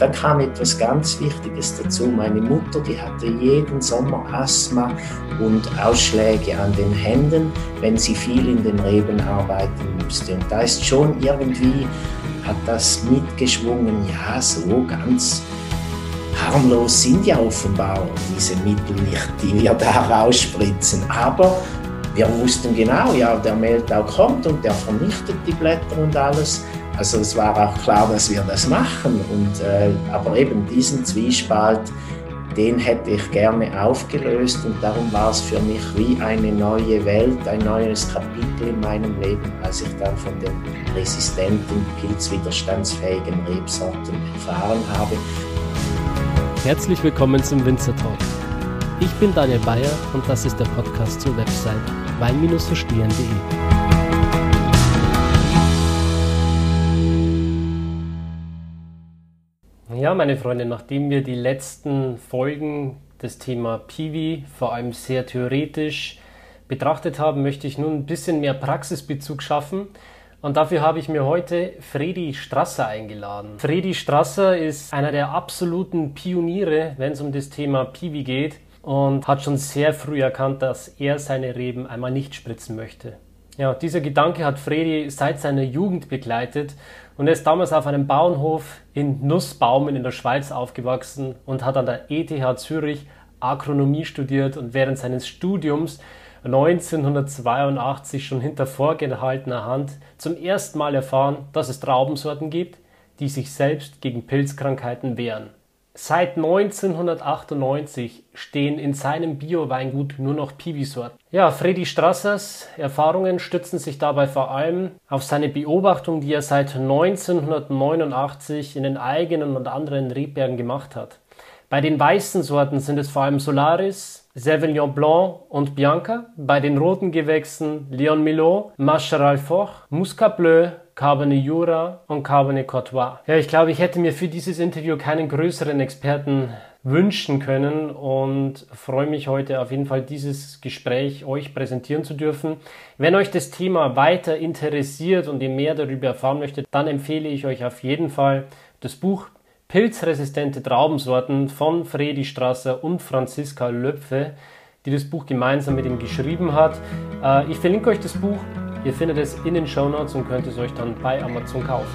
dann kam etwas ganz Wichtiges dazu. Meine Mutter, die hatte jeden Sommer Asthma und Ausschläge an den Händen, wenn sie viel in den Reben arbeiten musste. Und da ist schon irgendwie, hat das mitgeschwungen, ja, so ganz harmlos sind ja offenbar diese Mittel nicht, die wir da rausspritzen. Aber wir wussten genau, ja, der Mehltau kommt und der vernichtet die Blätter und alles. Also es war auch klar, dass wir das machen. Und, äh, aber eben diesen Zwiespalt, den hätte ich gerne aufgelöst und darum war es für mich wie eine neue Welt, ein neues Kapitel in meinem Leben, als ich dann von den resistenten, pilzwiderstandsfähigen Rebsorten erfahren habe. Herzlich willkommen zum Winzer Talk. Ich bin Daniel Bayer und das ist der Podcast zur Website wein-verstehen.de. Ja, meine Freunde, nachdem wir die letzten Folgen des Thema Piwi vor allem sehr theoretisch betrachtet haben, möchte ich nun ein bisschen mehr Praxisbezug schaffen und dafür habe ich mir heute Fredi Strasser eingeladen. Fredi Strasser ist einer der absoluten Pioniere, wenn es um das Thema Piwi geht und hat schon sehr früh erkannt, dass er seine Reben einmal nicht spritzen möchte. Ja, dieser Gedanke hat Fredi seit seiner Jugend begleitet und er ist damals auf einem Bauernhof in Nussbaumen in der Schweiz aufgewachsen und hat an der ETH Zürich Agronomie studiert und während seines Studiums 1982 schon hinter vorgehaltener Hand zum ersten Mal erfahren, dass es Traubensorten gibt, die sich selbst gegen Pilzkrankheiten wehren. Seit 1998 stehen in seinem Bio-Weingut nur noch Piwi-Sorten. Ja, Freddy Strassers Erfahrungen stützen sich dabei vor allem auf seine Beobachtung, die er seit 1989 in den eigenen und anderen Rebbergen gemacht hat. Bei den weißen Sorten sind es vor allem Solaris, Sauvignon Blanc und Bianca, bei den roten Gewächsen Leon Milot, Macheral Foch, Muscat Bleu, Cabernet Jura und Cabernet Courtois. Ja, ich glaube, ich hätte mir für dieses Interview keinen größeren Experten wünschen können und freue mich heute auf jeden Fall dieses Gespräch euch präsentieren zu dürfen. Wenn euch das Thema weiter interessiert und ihr mehr darüber erfahren möchtet, dann empfehle ich euch auf jeden Fall das Buch pilzresistente Traubensorten von Fredi Strasser und Franziska Löpfe, die das Buch gemeinsam mit ihm geschrieben hat. Äh, ich verlinke euch das Buch, ihr findet es in den Show Notes und könnt es euch dann bei Amazon kaufen.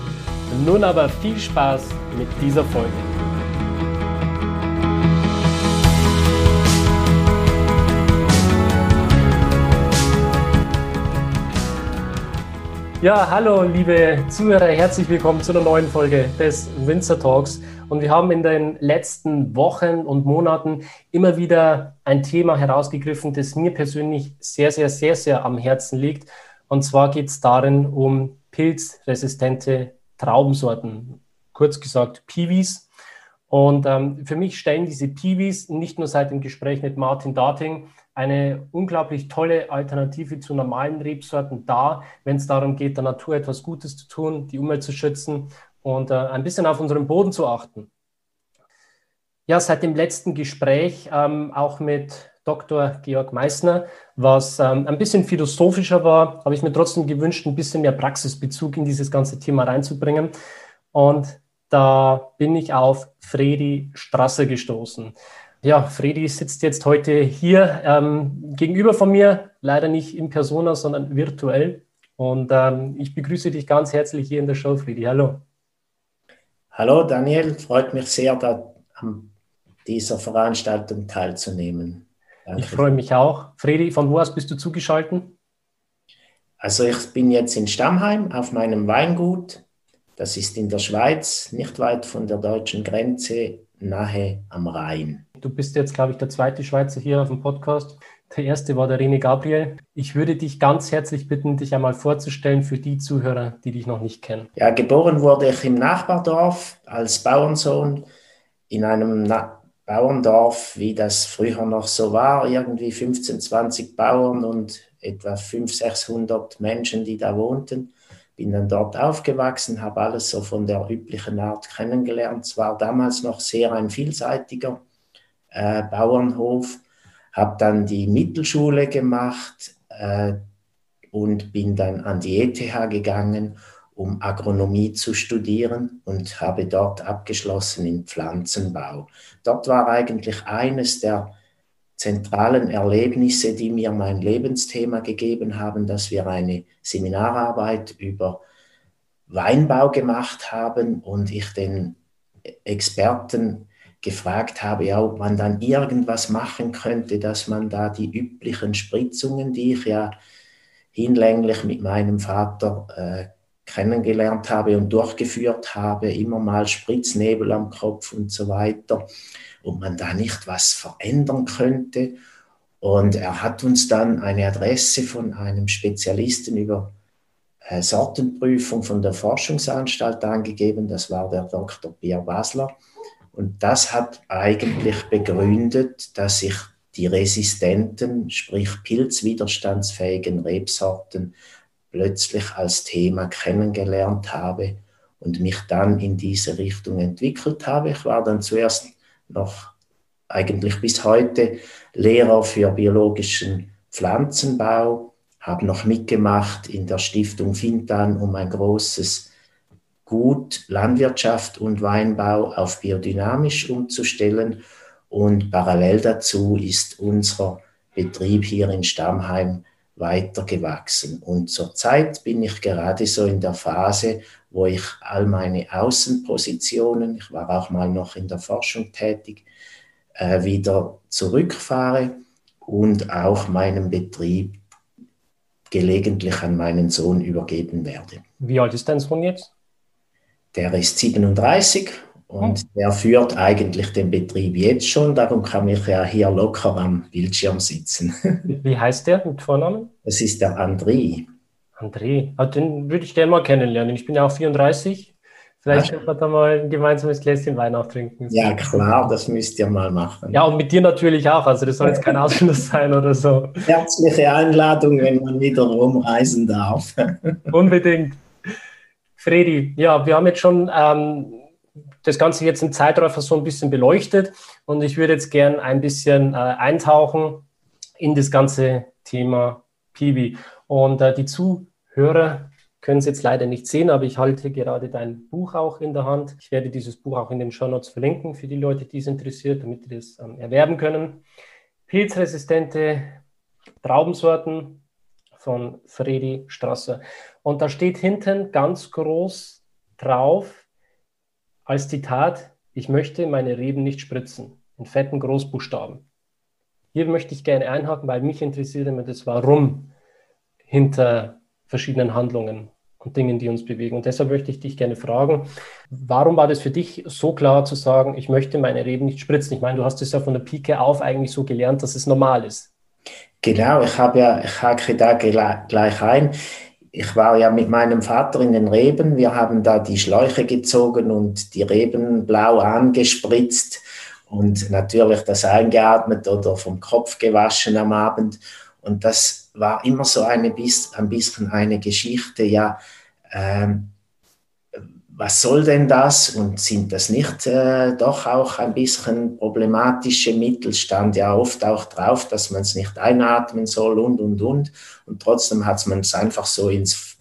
nun aber viel Spaß mit dieser Folge. Ja, hallo liebe Zuhörer, herzlich willkommen zu einer neuen Folge des Winzer Talks. Und wir haben in den letzten Wochen und Monaten immer wieder ein Thema herausgegriffen, das mir persönlich sehr, sehr, sehr, sehr am Herzen liegt. Und zwar geht es darin um pilzresistente Traubensorten, kurz gesagt Piwis. Und ähm, für mich stellen diese Piwis nicht nur seit dem Gespräch mit Martin Dating eine unglaublich tolle Alternative zu normalen Rebsorten dar, wenn es darum geht, der Natur etwas Gutes zu tun, die Umwelt zu schützen und äh, ein bisschen auf unseren Boden zu achten. Ja, seit dem letzten Gespräch ähm, auch mit Dr. Georg Meissner, was ähm, ein bisschen philosophischer war, habe ich mir trotzdem gewünscht, ein bisschen mehr Praxisbezug in dieses ganze Thema reinzubringen. Und da bin ich auf Fredi Strasser gestoßen. Ja, Fredi sitzt jetzt heute hier ähm, gegenüber von mir, leider nicht in Persona, sondern virtuell. Und ähm, ich begrüße dich ganz herzlich hier in der Show, Fredi. Hallo. Hallo Daniel, freut mich sehr, da an dieser Veranstaltung teilzunehmen. Danke. Ich freue mich auch. Fredi, von wo aus bist du zugeschaltet? Also ich bin jetzt in Stammheim auf meinem Weingut. Das ist in der Schweiz, nicht weit von der deutschen Grenze, nahe am Rhein. Du bist jetzt, glaube ich, der zweite Schweizer hier auf dem Podcast. Der erste war der René Gabriel. Ich würde dich ganz herzlich bitten, dich einmal vorzustellen für die Zuhörer, die dich noch nicht kennen. Ja, geboren wurde ich im Nachbardorf als Bauernsohn in einem Bauerndorf, wie das früher noch so war, irgendwie 15, 20 Bauern und etwa 500, 600 Menschen, die da wohnten. Bin dann dort aufgewachsen, habe alles so von der üblichen Art kennengelernt. Es war damals noch sehr ein vielseitiger äh, Bauernhof, habe dann die Mittelschule gemacht äh, und bin dann an die ETH gegangen um Agronomie zu studieren und habe dort abgeschlossen in Pflanzenbau. Dort war eigentlich eines der zentralen Erlebnisse, die mir mein Lebensthema gegeben haben, dass wir eine Seminararbeit über Weinbau gemacht haben und ich den Experten gefragt habe, ja, ob man dann irgendwas machen könnte, dass man da die üblichen Spritzungen, die ich ja hinlänglich mit meinem Vater äh, kennengelernt habe und durchgeführt habe, immer mal Spritznebel am Kopf und so weiter, ob man da nicht was verändern könnte. Und er hat uns dann eine Adresse von einem Spezialisten über äh, Sortenprüfung von der Forschungsanstalt angegeben. Das war der Dr. Pierre Basler. Und das hat eigentlich begründet, dass ich die resistenten, sprich pilzwiderstandsfähigen Rebsorten plötzlich als Thema kennengelernt habe und mich dann in diese Richtung entwickelt habe. Ich war dann zuerst noch eigentlich bis heute Lehrer für biologischen Pflanzenbau, habe noch mitgemacht in der Stiftung Fintan, um ein großes Gut Landwirtschaft und Weinbau auf biodynamisch umzustellen. Und parallel dazu ist unser Betrieb hier in Stammheim weitergewachsen. Und zurzeit bin ich gerade so in der Phase, wo ich all meine Außenpositionen, ich war auch mal noch in der Forschung tätig, äh, wieder zurückfahre und auch meinen Betrieb gelegentlich an meinen Sohn übergeben werde. Wie alt ist dein Sohn jetzt? Der ist 37 und oh. der führt eigentlich den Betrieb jetzt schon, darum kann ich ja hier locker am Bildschirm sitzen. Wie heißt der mit Vornamen? Das ist der André. André, ah, den würde ich gerne mal kennenlernen. Ich bin ja auch 34. Vielleicht können wir da mal ein gemeinsames Gläschen Wein auch trinken. Ja, klar, das müsst ihr mal machen. Ja, und mit dir natürlich auch. Also, das soll jetzt kein Ausschluss sein oder so. Herzliche Einladung, wenn man wieder rumreisen darf. Unbedingt. Fredi, ja, wir haben jetzt schon ähm, das Ganze jetzt im Zeitraffer so ein bisschen beleuchtet und ich würde jetzt gern ein bisschen äh, eintauchen in das ganze Thema Piwi. Und äh, die Zuhörer können es jetzt leider nicht sehen, aber ich halte gerade dein Buch auch in der Hand. Ich werde dieses Buch auch in den Show Notes verlinken für die Leute, die es interessiert, damit die das ähm, erwerben können. Pilzresistente Traubensorten von Fredi Strasser. Und da steht hinten ganz groß drauf, als Zitat, ich möchte meine Reben nicht spritzen, in fetten Großbuchstaben. Hier möchte ich gerne einhaken, weil mich interessiert immer das Warum hinter verschiedenen Handlungen und Dingen, die uns bewegen. Und deshalb möchte ich dich gerne fragen, warum war das für dich so klar zu sagen, ich möchte meine Reben nicht spritzen? Ich meine, du hast es ja von der Pike auf eigentlich so gelernt, dass es normal ist. Genau, ich habe ja, ich hake da gleich ein ich war ja mit meinem Vater in den Reben. Wir haben da die Schläuche gezogen und die Reben blau angespritzt und natürlich das eingeatmet oder vom Kopf gewaschen am Abend. Und das war immer so eine, ein bisschen eine Geschichte, ja, ähm, was soll denn das und sind das nicht äh, doch auch ein bisschen problematische Mittel? Stand ja oft auch drauf, dass man es nicht einatmen soll und und und. Und trotzdem hat man es einfach so ins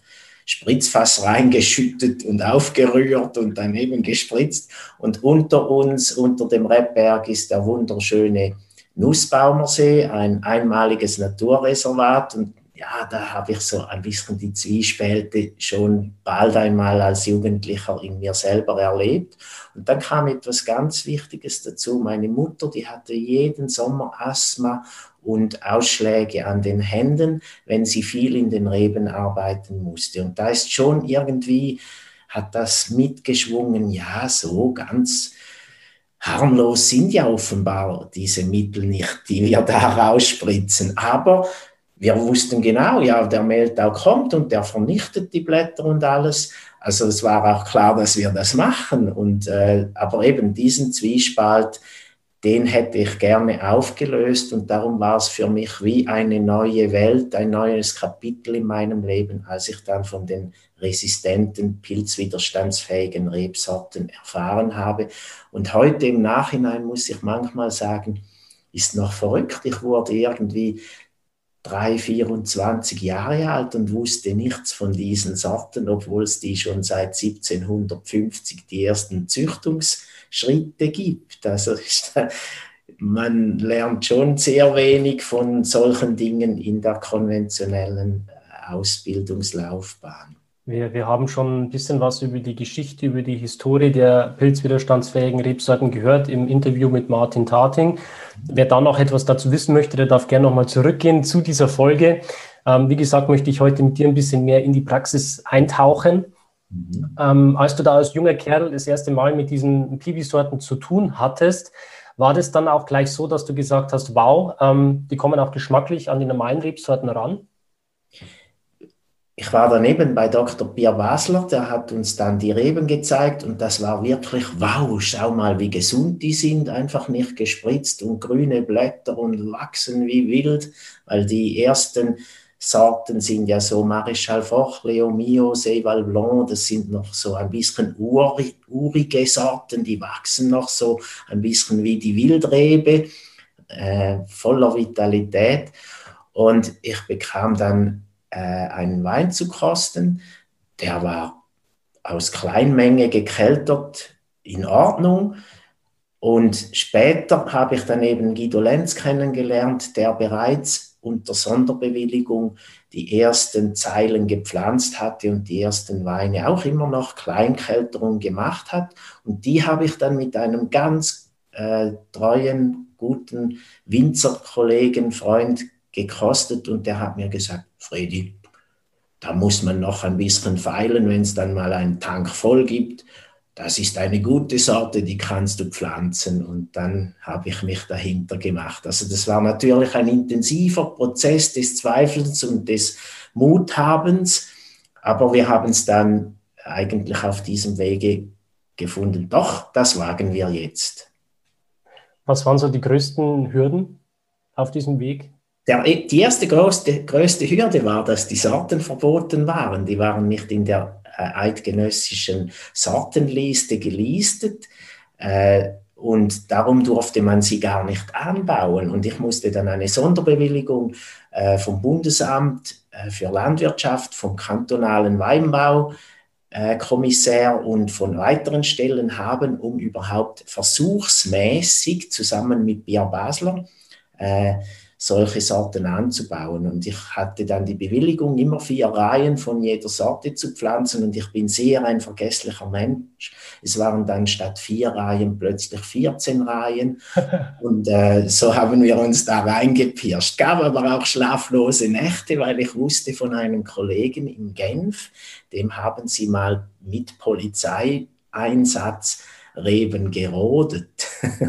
Spritzfass reingeschüttet und aufgerührt und dann eben gespritzt. Und unter uns, unter dem Rebberg, ist der wunderschöne Nussbaumersee, ein einmaliges Naturreservat. Und ja, da habe ich so ein bisschen die Zwiespälte schon bald einmal als Jugendlicher in mir selber erlebt. Und dann kam etwas ganz Wichtiges dazu. Meine Mutter, die hatte jeden Sommer Asthma und Ausschläge an den Händen, wenn sie viel in den Reben arbeiten musste. Und da ist schon irgendwie, hat das mitgeschwungen, ja, so ganz harmlos sind ja offenbar diese Mittel nicht, die wir da rausspritzen. Aber wir wussten genau, ja, der Mehltau kommt und der vernichtet die Blätter und alles. Also es war auch klar, dass wir das machen. Und, äh, aber eben diesen Zwiespalt, den hätte ich gerne aufgelöst und darum war es für mich wie eine neue Welt, ein neues Kapitel in meinem Leben, als ich dann von den resistenten, pilzwiderstandsfähigen Rebsorten erfahren habe. Und heute im Nachhinein muss ich manchmal sagen, ist noch verrückt. Ich wurde irgendwie 3, 24 Jahre alt und wusste nichts von diesen Sorten, obwohl es die schon seit 1750 die ersten Züchtungsschritte gibt. Also man lernt schon sehr wenig von solchen Dingen in der konventionellen Ausbildungslaufbahn. Wir, wir haben schon ein bisschen was über die Geschichte, über die Historie der pilzwiderstandsfähigen Rebsorten gehört im Interview mit Martin Tating. Wer da noch etwas dazu wissen möchte, der darf gerne nochmal zurückgehen zu dieser Folge. Ähm, wie gesagt, möchte ich heute mit dir ein bisschen mehr in die Praxis eintauchen. Mhm. Ähm, als du da als junger Kerl das erste Mal mit diesen Piwi-Sorten zu tun hattest, war das dann auch gleich so, dass du gesagt hast, wow, ähm, die kommen auch geschmacklich an die normalen Rebsorten ran? Ich war daneben bei Dr. Pierre Basler, der hat uns dann die Reben gezeigt und das war wirklich, wow, schau mal, wie gesund die sind, einfach nicht gespritzt und grüne Blätter und wachsen wie wild, weil die ersten Sorten sind ja so Marichal Foch, Leo Mio, Seyval Blanc, das sind noch so ein bisschen urig, urige Sorten, die wachsen noch so ein bisschen wie die Wildrebe, äh, voller Vitalität. Und ich bekam dann äh, einen Wein zu kosten. Der war aus Kleinmenge gekeltert, in Ordnung. Und später habe ich dann eben Guido Lenz kennengelernt, der bereits unter Sonderbewilligung die ersten Zeilen gepflanzt hatte und die ersten Weine auch immer noch Kleinkälterung gemacht hat. Und die habe ich dann mit einem ganz äh, treuen, guten Winzerkollegen, Freund gekostet und der hat mir gesagt, Freddy, da muss man noch ein bisschen feilen, wenn es dann mal einen Tank voll gibt. Das ist eine gute Sorte, die kannst du pflanzen. Und dann habe ich mich dahinter gemacht. Also das war natürlich ein intensiver Prozess des Zweifelns und des Muthabens. Aber wir haben es dann eigentlich auf diesem Wege gefunden. Doch, das wagen wir jetzt. Was waren so die größten Hürden auf diesem Weg? Der, die erste größte, größte Hürde war, dass die Sorten verboten waren. Die waren nicht in der äh, eidgenössischen Sortenliste gelistet. Äh, und darum durfte man sie gar nicht anbauen. Und ich musste dann eine Sonderbewilligung äh, vom Bundesamt für Landwirtschaft, vom kantonalen Weinbaukommissär und von weiteren Stellen haben, um überhaupt versuchsmäßig zusammen mit Bier Basler solche Sorten anzubauen. Und ich hatte dann die Bewilligung, immer vier Reihen von jeder Sorte zu pflanzen. Und ich bin sehr ein vergesslicher Mensch. Es waren dann statt vier Reihen plötzlich 14 Reihen. Und äh, so haben wir uns da reingepirscht. Gab aber auch schlaflose Nächte, weil ich wusste von einem Kollegen in Genf, dem haben sie mal mit Polizeieinsatz Reben gerodet.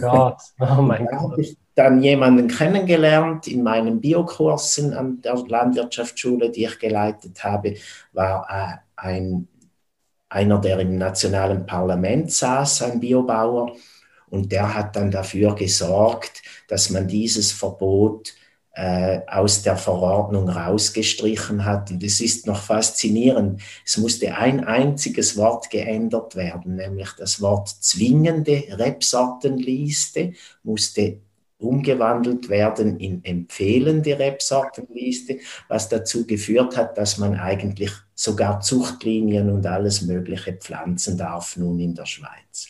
Gott, oh mein Gott dann jemanden kennengelernt in meinen Biokursen an der Landwirtschaftsschule, die ich geleitet habe, war äh, ein, einer, der im nationalen Parlament saß, ein Biobauer, und der hat dann dafür gesorgt, dass man dieses Verbot äh, aus der Verordnung rausgestrichen hat. Und es ist noch faszinierend. Es musste ein einziges Wort geändert werden, nämlich das Wort zwingende Rebsortenliste musste umgewandelt werden in empfehlende Rebsortenliste, was dazu geführt hat, dass man eigentlich sogar Zuchtlinien und alles Mögliche pflanzen darf nun in der Schweiz.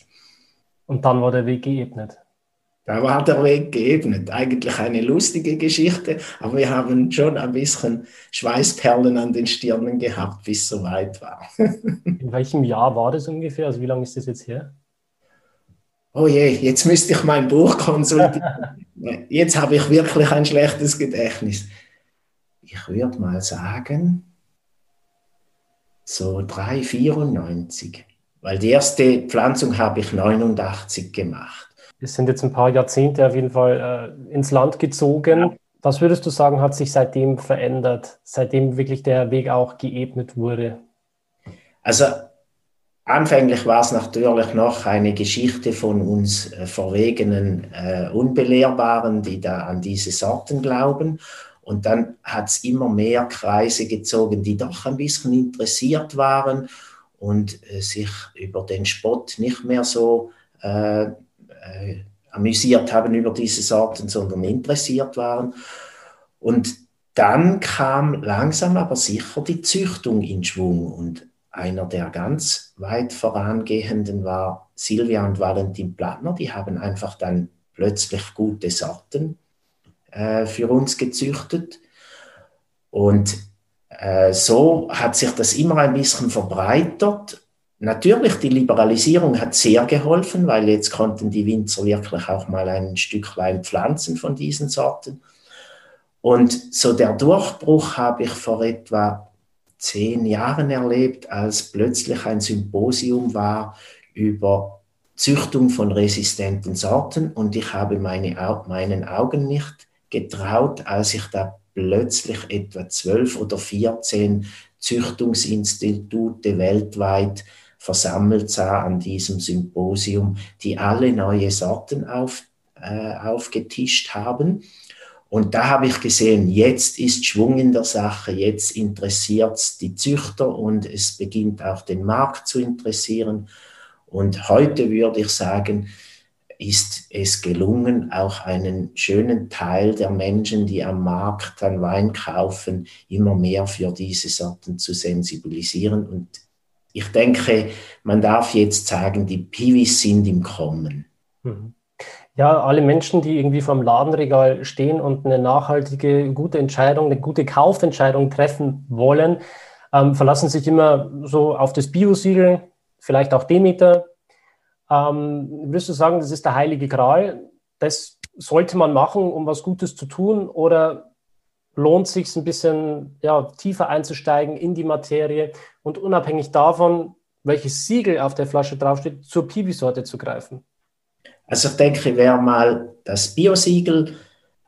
Und dann war der Weg geebnet. Da war der Weg geebnet. Eigentlich eine lustige Geschichte, aber wir haben schon ein bisschen Schweißperlen an den Stirnen gehabt, bis es soweit war. in welchem Jahr war das ungefähr? Also wie lange ist das jetzt her? Oh je, jetzt müsste ich mein Buch konsultieren. jetzt habe ich wirklich ein schlechtes Gedächtnis. Ich würde mal sagen, so 3,94. Weil die erste Pflanzung habe ich 89 gemacht. Es sind jetzt ein paar Jahrzehnte auf jeden Fall äh, ins Land gezogen. Ja. Was würdest du sagen, hat sich seitdem verändert, seitdem wirklich der Weg auch geebnet wurde? Also Anfänglich war es natürlich noch eine Geschichte von uns äh, verwegenen äh, Unbelehrbaren, die da an diese Sorten glauben. Und dann hat es immer mehr Kreise gezogen, die doch ein bisschen interessiert waren und äh, sich über den Spott nicht mehr so äh, äh, amüsiert haben über diese Sorten, sondern interessiert waren. Und dann kam langsam aber sicher die Züchtung in Schwung und einer der ganz weit vorangehenden war Silvia und Valentin Plattner. Die haben einfach dann plötzlich gute Sorten äh, für uns gezüchtet. Und äh, so hat sich das immer ein bisschen verbreitert. Natürlich, die Liberalisierung hat sehr geholfen, weil jetzt konnten die Winzer wirklich auch mal ein Stücklein pflanzen von diesen Sorten. Und so der Durchbruch habe ich vor etwa zehn Jahren erlebt, als plötzlich ein Symposium war über Züchtung von resistenten Sorten und ich habe meine, meinen Augen nicht getraut, als ich da plötzlich etwa zwölf oder vierzehn Züchtungsinstitute weltweit versammelt sah an diesem Symposium, die alle neue Sorten auf, äh, aufgetischt haben. Und da habe ich gesehen, jetzt ist Schwung in der Sache, jetzt interessiert es die Züchter und es beginnt auch den Markt zu interessieren. Und heute würde ich sagen, ist es gelungen, auch einen schönen Teil der Menschen, die am Markt dann Wein kaufen, immer mehr für diese Sorten zu sensibilisieren. Und ich denke, man darf jetzt sagen, die Piwis sind im Kommen. Mhm ja, alle Menschen, die irgendwie vor dem Ladenregal stehen und eine nachhaltige, gute Entscheidung, eine gute Kaufentscheidung treffen wollen, ähm, verlassen sich immer so auf das Bio-Siegel, vielleicht auch Demeter. Ähm, würdest du sagen, das ist der heilige Gral? Das sollte man machen, um was Gutes zu tun? Oder lohnt sich ein bisschen ja, tiefer einzusteigen in die Materie und unabhängig davon, welches Siegel auf der Flasche draufsteht, zur Piwi-Sorte zu greifen? Also ich denke, wer mal das Biosiegel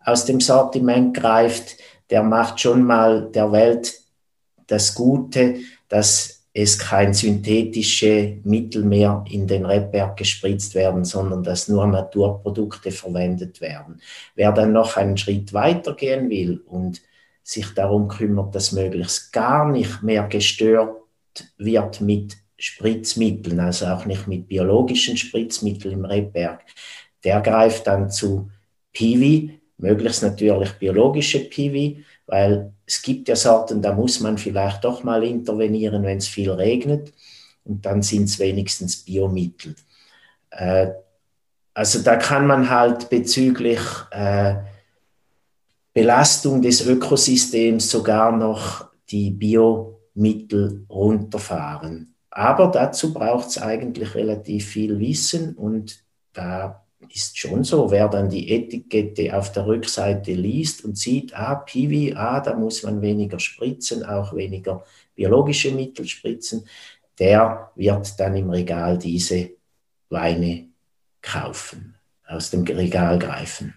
aus dem Sortiment greift, der macht schon mal der Welt das Gute, dass es kein synthetische Mittel mehr in den Rebberg gespritzt werden, sondern dass nur Naturprodukte verwendet werden. Wer dann noch einen Schritt weiter gehen will und sich darum kümmert, dass möglichst gar nicht mehr gestört wird mit Spritzmitteln, also auch nicht mit biologischen Spritzmitteln im Rebberg, der greift dann zu Piwi, möglichst natürlich biologische Piwi, weil es gibt ja Sorten, da muss man vielleicht doch mal intervenieren, wenn es viel regnet und dann sind es wenigstens Biomittel. Äh, also da kann man halt bezüglich äh, Belastung des Ökosystems sogar noch die Biomittel runterfahren. Aber dazu braucht es eigentlich relativ viel Wissen und da ist schon so, wer dann die Etikette auf der Rückseite liest und sieht, ah, Piwi, ah, da muss man weniger spritzen, auch weniger biologische Mittel spritzen, der wird dann im Regal diese Weine kaufen, aus dem Regal greifen.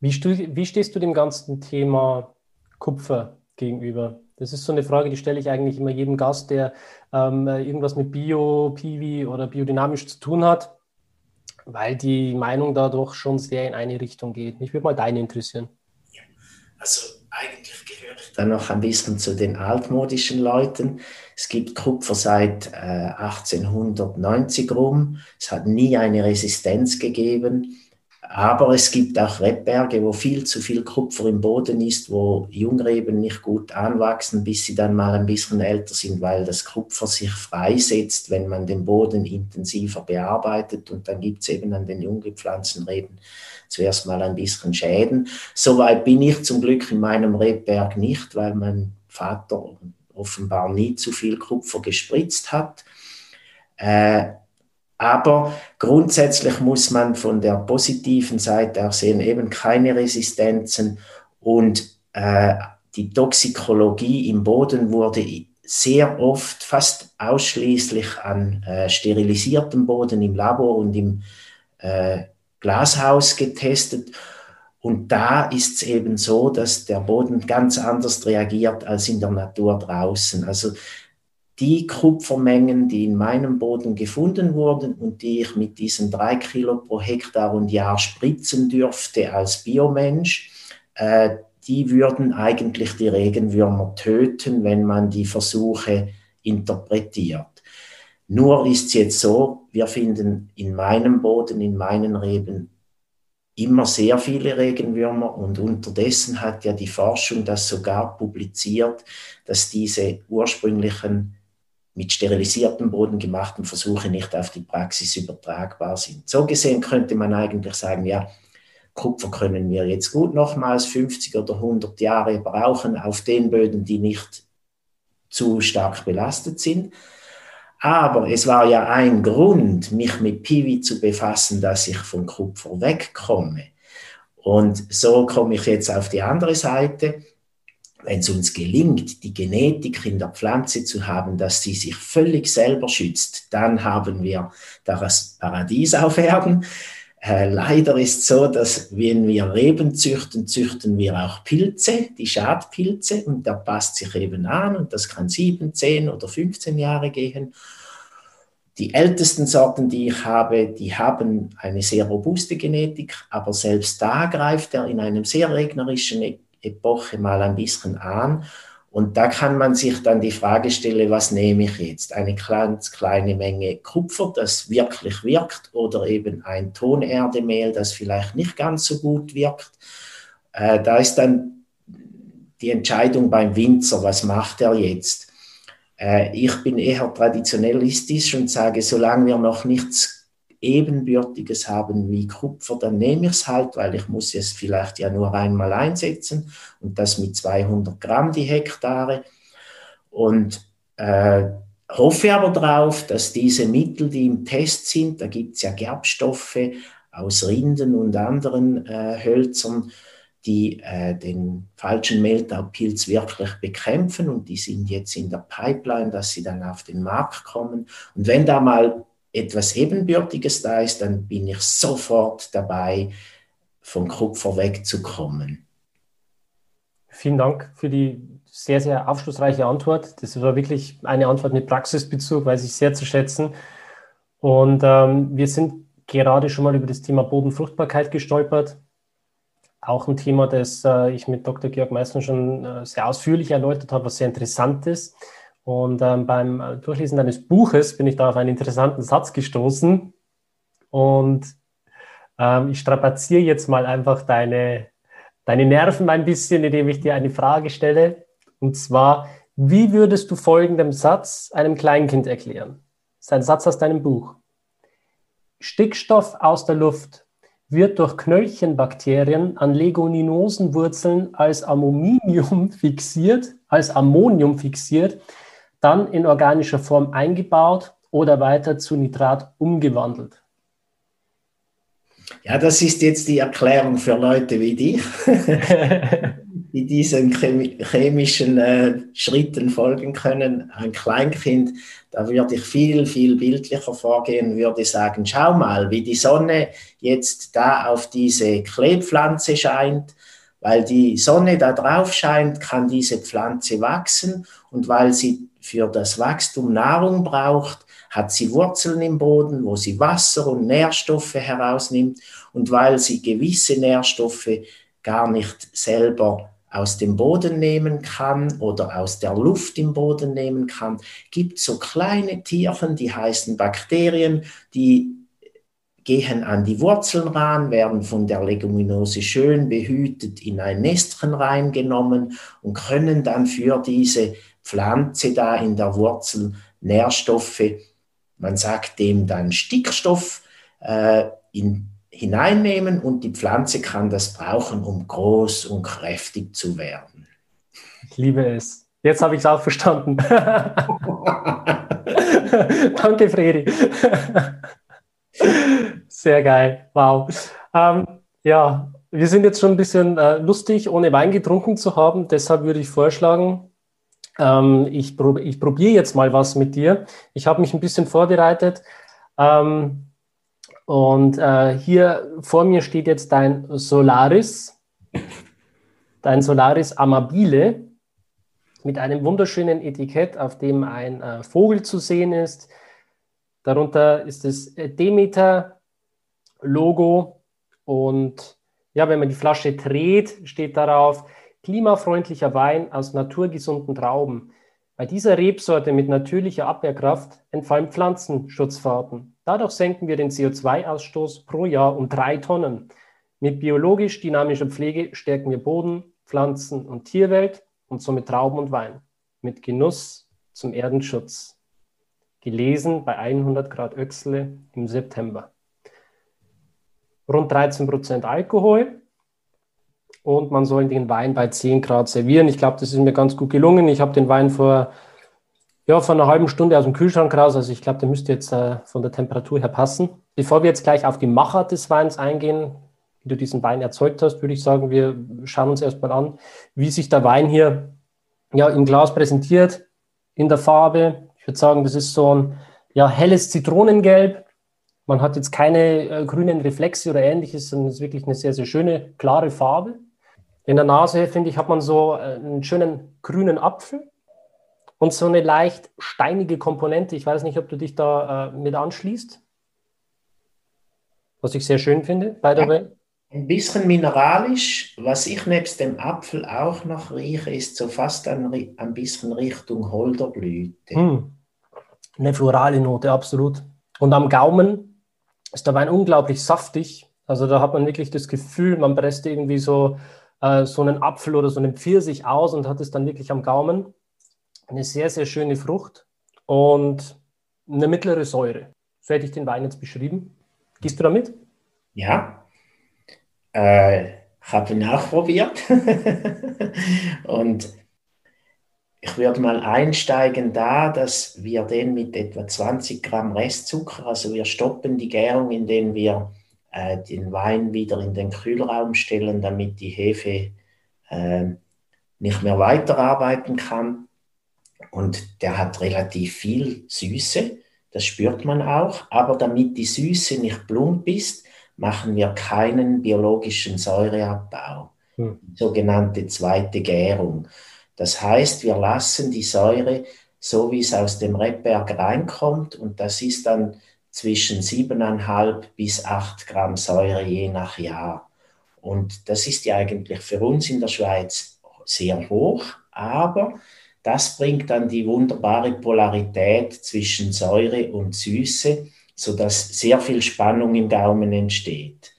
Wie, wie stehst du dem ganzen Thema Kupfer gegenüber? Das ist so eine Frage, die stelle ich eigentlich immer jedem Gast, der ähm, irgendwas mit Bio, Piwi oder biodynamisch zu tun hat, weil die Meinung da doch schon sehr in eine Richtung geht. Mich würde mal deine interessieren. Ja, also eigentlich gehöre ich da noch ein bisschen zu den altmodischen Leuten. Es gibt Kupfer seit äh, 1890 rum. Es hat nie eine Resistenz gegeben. Aber es gibt auch Rebberge, wo viel zu viel Kupfer im Boden ist, wo Jungreben nicht gut anwachsen, bis sie dann mal ein bisschen älter sind, weil das Kupfer sich freisetzt, wenn man den Boden intensiver bearbeitet. Und dann gibt es eben an den junggepflanzten Reben zuerst mal ein bisschen Schäden. Soweit bin ich zum Glück in meinem Rebberg nicht, weil mein Vater offenbar nie zu viel Kupfer gespritzt hat. Äh, aber grundsätzlich muss man von der positiven Seite auch sehen, eben keine Resistenzen und äh, die Toxikologie im Boden wurde sehr oft, fast ausschließlich an äh, sterilisiertem Boden im Labor und im äh, Glashaus getestet. Und da ist es eben so, dass der Boden ganz anders reagiert als in der Natur draußen. Also die Kupfermengen, die in meinem Boden gefunden wurden und die ich mit diesen drei Kilo pro Hektar und Jahr spritzen dürfte als Biomensch, äh, die würden eigentlich die Regenwürmer töten, wenn man die Versuche interpretiert. Nur ist es jetzt so, wir finden in meinem Boden, in meinen Reben immer sehr viele Regenwürmer und unterdessen hat ja die Forschung das sogar publiziert, dass diese ursprünglichen mit sterilisiertem Boden gemachten Versuche nicht auf die Praxis übertragbar sind. So gesehen könnte man eigentlich sagen, ja, Kupfer können wir jetzt gut nochmals 50 oder 100 Jahre brauchen auf den Böden, die nicht zu stark belastet sind. Aber es war ja ein Grund, mich mit Piwi zu befassen, dass ich von Kupfer wegkomme. Und so komme ich jetzt auf die andere Seite. Wenn es uns gelingt, die Genetik in der Pflanze zu haben, dass sie sich völlig selber schützt, dann haben wir das Paradies auf Erden. Äh, leider ist es so, dass wenn wir Reben züchten, züchten wir auch Pilze, die Schadpilze, und der passt sich eben an und das kann sieben, zehn oder 15 Jahre gehen. Die ältesten Sorten, die ich habe, die haben eine sehr robuste Genetik, aber selbst da greift er in einem sehr regnerischen Epoche mal ein bisschen an und da kann man sich dann die Frage stellen, was nehme ich jetzt? Eine ganz kleine Menge Kupfer, das wirklich wirkt, oder eben ein Tonerdemehl, das vielleicht nicht ganz so gut wirkt. Äh, da ist dann die Entscheidung beim Winzer, was macht er jetzt? Äh, ich bin eher traditionalistisch und sage, solange wir noch nichts ebenbürtiges haben wie Kupfer, dann nehme ich es halt, weil ich muss es vielleicht ja nur einmal einsetzen und das mit 200 Gramm die Hektare. Und äh, hoffe aber darauf, dass diese Mittel, die im Test sind, da gibt es ja Gerbstoffe aus Rinden und anderen äh, Hölzern, die äh, den falschen Mehltaupilz wirklich bekämpfen und die sind jetzt in der Pipeline, dass sie dann auf den Markt kommen. Und wenn da mal etwas Ebenbürtiges da ist, dann bin ich sofort dabei, vom Kupfer wegzukommen. Vielen Dank für die sehr, sehr aufschlussreiche Antwort. Das war wirklich eine Antwort mit Praxisbezug, weiß ich sehr zu schätzen. Und ähm, wir sind gerade schon mal über das Thema Bodenfruchtbarkeit gestolpert. Auch ein Thema, das äh, ich mit Dr. Georg Meißner schon äh, sehr ausführlich erläutert habe, was sehr interessant ist. Und ähm, beim äh, Durchlesen deines Buches bin ich da auf einen interessanten Satz gestoßen. Und ähm, ich strapaziere jetzt mal einfach deine, deine Nerven ein bisschen, indem ich dir eine Frage stelle. Und zwar, wie würdest du folgendem Satz einem Kleinkind erklären? Das ist ein Satz aus deinem Buch. Stickstoff aus der Luft wird durch Knöllchenbakterien an Leguminosenwurzeln als Ammonium fixiert, als Ammonium fixiert, dann in organischer Form eingebaut oder weiter zu Nitrat umgewandelt? Ja, das ist jetzt die Erklärung für Leute wie dich, die diesen chemischen äh, Schritten folgen können. Ein Kleinkind, da würde ich viel, viel bildlicher vorgehen, würde sagen, schau mal, wie die Sonne jetzt da auf diese Klebpflanze scheint. Weil die Sonne da drauf scheint, kann diese Pflanze wachsen und weil sie für das Wachstum Nahrung braucht, hat sie Wurzeln im Boden, wo sie Wasser und Nährstoffe herausnimmt. Und weil sie gewisse Nährstoffe gar nicht selber aus dem Boden nehmen kann oder aus der Luft im Boden nehmen kann, gibt es so kleine Tierchen, die heißen Bakterien, die gehen an die Wurzeln ran, werden von der Leguminose schön behütet in ein Nestchen reingenommen und können dann für diese Pflanze da in der Wurzel Nährstoffe, man sagt dem dann Stickstoff, äh, in, hineinnehmen und die Pflanze kann das brauchen, um groß und kräftig zu werden. Ich liebe es. Jetzt habe ich es auch verstanden. Danke, Fredi. Sehr geil. Wow. Ähm, ja, wir sind jetzt schon ein bisschen äh, lustig, ohne Wein getrunken zu haben. Deshalb würde ich vorschlagen, ähm, ich, prob ich probiere jetzt mal was mit dir. Ich habe mich ein bisschen vorbereitet. Ähm, und äh, hier vor mir steht jetzt dein Solaris, dein Solaris Amabile mit einem wunderschönen Etikett, auf dem ein äh, Vogel zu sehen ist. Darunter ist das Demeter-Logo und ja, wenn man die Flasche dreht, steht darauf Klimafreundlicher Wein aus naturgesunden Trauben. Bei dieser Rebsorte mit natürlicher Abwehrkraft entfallen Pflanzenschutzfahrten. Dadurch senken wir den CO2-Ausstoß pro Jahr um drei Tonnen. Mit biologisch dynamischer Pflege stärken wir Boden, Pflanzen und Tierwelt und somit Trauben und Wein. Mit Genuss zum Erdenschutz. Gelesen bei 100 Grad Öxle im September. Rund 13 Prozent Alkohol und man soll den Wein bei 10 Grad servieren. Ich glaube, das ist mir ganz gut gelungen. Ich habe den Wein vor, ja, vor einer halben Stunde aus dem Kühlschrank raus. Also ich glaube, der müsste jetzt äh, von der Temperatur her passen. Bevor wir jetzt gleich auf die Macher des Weins eingehen, wie du diesen Wein erzeugt hast, würde ich sagen, wir schauen uns erstmal an, wie sich der Wein hier ja, im Glas präsentiert, in der Farbe. Ich würde sagen, das ist so ein ja, helles Zitronengelb. Man hat jetzt keine äh, grünen Reflexe oder ähnliches, sondern es ist wirklich eine sehr, sehr schöne, klare Farbe. In der Nase, finde ich, hat man so äh, einen schönen grünen Apfel und so eine leicht steinige Komponente. Ich weiß nicht, ob du dich da äh, mit anschließt. Was ich sehr schön finde, by the way. Ein bisschen mineralisch. Was ich nebst dem Apfel auch noch rieche, ist so fast ein, ein bisschen Richtung Holderblüte. Hm. Eine florale Note, absolut. Und am Gaumen ist der Wein unglaublich saftig. Also da hat man wirklich das Gefühl, man presst irgendwie so äh, so einen Apfel oder so einen Pfirsich aus und hat es dann wirklich am Gaumen. Eine sehr, sehr schöne Frucht und eine mittlere Säure. So hätte ich den Wein jetzt beschrieben. Gehst du damit? Ja. Äh, habe ihn auch probiert. und ich würde mal einsteigen da, dass wir den mit etwa 20 Gramm Restzucker, also wir stoppen die Gärung, indem wir äh, den Wein wieder in den Kühlraum stellen, damit die Hefe äh, nicht mehr weiterarbeiten kann. Und der hat relativ viel Süße, das spürt man auch. Aber damit die Süße nicht plump ist, machen wir keinen biologischen Säureabbau, hm. sogenannte zweite Gärung. Das heißt, wir lassen die Säure so, wie es aus dem Rebberg reinkommt, und das ist dann zwischen 7,5 bis 8 Gramm Säure je nach Jahr. Und das ist ja eigentlich für uns in der Schweiz sehr hoch, aber das bringt dann die wunderbare Polarität zwischen Säure und Süße, sodass sehr viel Spannung im Gaumen entsteht.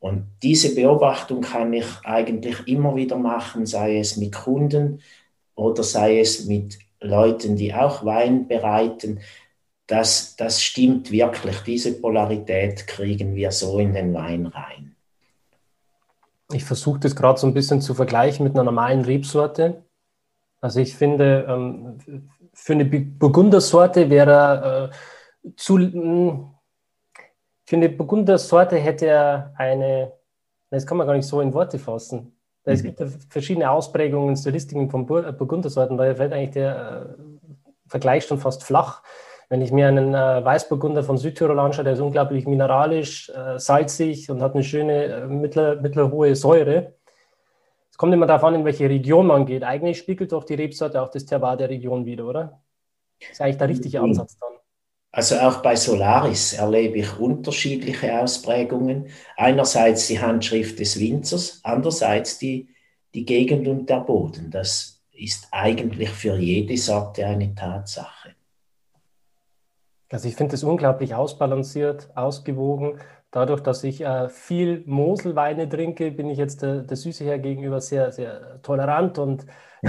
Und diese Beobachtung kann ich eigentlich immer wieder machen, sei es mit Kunden oder sei es mit Leuten, die auch Wein bereiten, das, das stimmt wirklich. Diese Polarität kriegen wir so in den Wein rein. Ich versuche das gerade so ein bisschen zu vergleichen mit einer normalen Rebsorte. Also ich finde, ähm, für eine Burgundersorte wäre äh, zu, hm, für eine Burgundersorte hätte er eine, das kann man gar nicht so in Worte fassen. Es mhm. gibt verschiedene Ausprägungen, Stilistiken von Burgundersorten, daher fällt eigentlich der äh, Vergleich schon fast flach. Wenn ich mir einen äh, Weißburgunder von Südtirol anschaue, der ist unglaublich mineralisch, äh, salzig und hat eine schöne äh, mittler, mittelhohe Säure. Es kommt immer darauf an, in welche Region man geht. Eigentlich spiegelt doch die Rebsorte auch das Terroir der Region wieder, oder? Das ist eigentlich der richtige. Ansatz dann. Also auch bei Solaris erlebe ich unterschiedliche Ausprägungen. Einerseits die Handschrift des Winzers, andererseits die, die Gegend und der Boden. Das ist eigentlich für jede Sorte eine Tatsache. Also ich finde es unglaublich ausbalanciert, ausgewogen. Dadurch, dass ich äh, viel Moselweine trinke, bin ich jetzt der, der Süße her gegenüber sehr, sehr tolerant und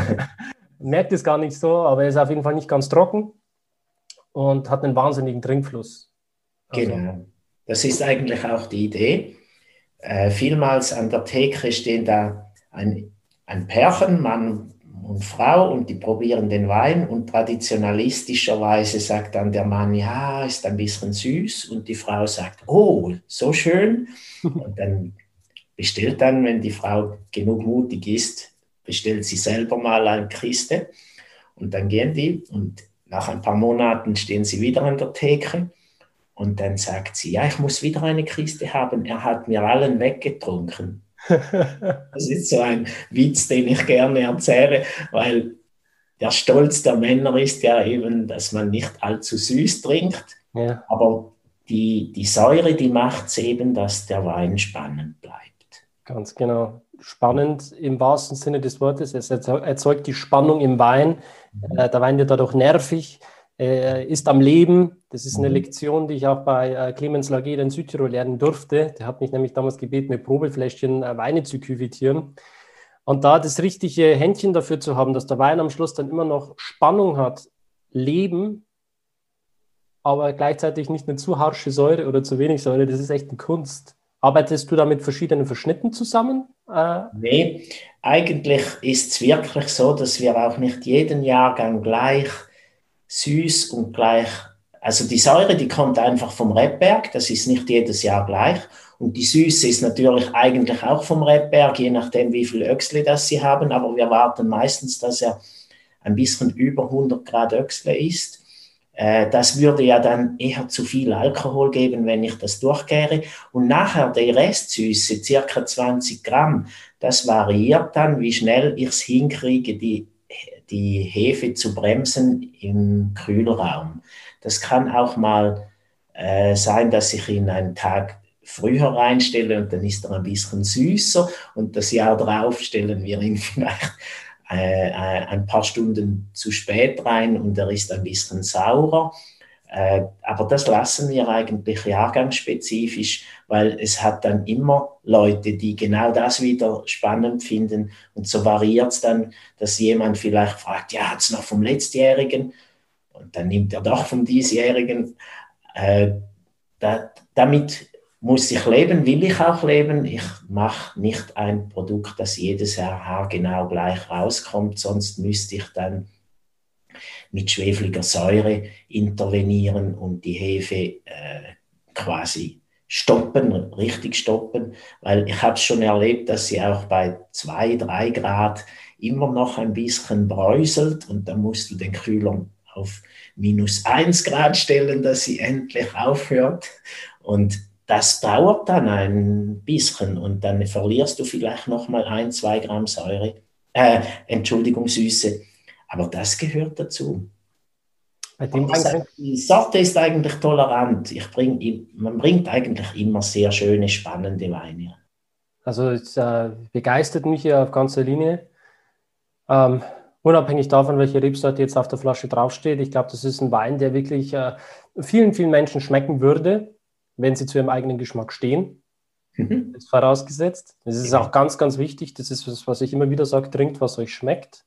merkt es gar nicht so, aber er ist auf jeden Fall nicht ganz trocken und hat einen wahnsinnigen Trinkfluss. Also, genau. Das ist eigentlich auch die Idee. Äh, vielmals an der Theke stehen da ein, ein Pärchen, Mann und Frau und die probieren den Wein und traditionalistischerweise sagt dann der Mann, ja, ist ein bisschen süß und die Frau sagt, oh, so schön. Und dann bestellt dann, wenn die Frau genug mutig ist, bestellt sie selber mal eine Kiste und dann gehen die und nach ein paar Monaten stehen sie wieder an der Theke und dann sagt sie, ja, ich muss wieder eine Kiste haben, er hat mir allen weggetrunken. Das ist so ein Witz, den ich gerne erzähle, weil der Stolz der Männer ist ja eben, dass man nicht allzu süß trinkt, ja. aber die, die Säure, die macht es eben, dass der Wein spannend bleibt. Ganz genau. Spannend im wahrsten Sinne des Wortes. Es erzeugt die Spannung im Wein. Mhm. Äh, der Wein wird dadurch nervig. Äh, ist am Leben. Das ist eine mhm. Lektion, die ich auch bei äh, Clemens Lager in Südtirol lernen durfte. Der hat mich nämlich damals gebeten, mit Probefläschchen äh, Weine zu küvitieren. Und da das richtige Händchen dafür zu haben, dass der Wein am Schluss dann immer noch Spannung hat, Leben, aber gleichzeitig nicht eine zu harsche Säure oder zu wenig Säure, das ist echt eine Kunst. Arbeitest du da mit verschiedenen Verschnitten zusammen? Äh, nee, eigentlich ist es wirklich so, dass wir auch nicht jeden Jahrgang gleich süß und gleich, also die Säure, die kommt einfach vom Rebberg, das ist nicht jedes Jahr gleich. Und die Süße ist natürlich eigentlich auch vom Rebberg, je nachdem, wie viel Öxle das sie haben. Aber wir warten meistens, dass er ein bisschen über 100 Grad Öxle ist. Äh, das würde ja dann eher zu viel Alkohol geben, wenn ich das durchkehre. Und nachher die Restsüße, circa 20 Gramm, das variiert dann, wie schnell ich es hinkriege, die, die Hefe zu bremsen im Kühlraum. Das kann auch mal äh, sein, dass ich in einen Tag früher reinstelle und dann ist er ein bisschen süßer und das Jahr drauf stellen wir ihn vielleicht äh, äh, ein paar Stunden zu spät rein und er ist ein bisschen saurer. Äh, aber das lassen wir eigentlich jahrgangsspezifisch, weil es hat dann immer Leute, die genau das wieder spannend finden. Und so variiert es dann, dass jemand vielleicht fragt, ja, hat es noch vom letztjährigen? Und dann nimmt er doch vom diesjährigen. Äh, da, damit muss ich leben, will ich auch leben. Ich mache nicht ein Produkt, das jedes Jahr genau gleich rauskommt, sonst müsste ich dann mit schwefliger Säure intervenieren und die Hefe äh, quasi stoppen, richtig stoppen, weil ich habe schon erlebt, dass sie auch bei zwei, drei Grad immer noch ein bisschen bräuselt und dann musst du den Kühler auf minus eins Grad stellen, dass sie endlich aufhört. Und das dauert dann ein bisschen und dann verlierst du vielleicht noch mal ein, zwei Gramm Säure, äh, Entschuldigung, Süße. Aber das gehört dazu. die Sorte ist eigentlich tolerant. Ich bring, man bringt eigentlich immer sehr schöne, spannende Weine. Also es äh, begeistert mich hier auf ganzer Linie. Ähm, unabhängig davon, welche Rebsorte jetzt auf der Flasche draufsteht. Ich glaube, das ist ein Wein, der wirklich äh, vielen, vielen Menschen schmecken würde wenn sie zu ihrem eigenen Geschmack stehen. Mhm. Ist vorausgesetzt. Das ist auch ganz, ganz wichtig. Das ist was, was ich immer wieder sage: trinkt, was euch schmeckt.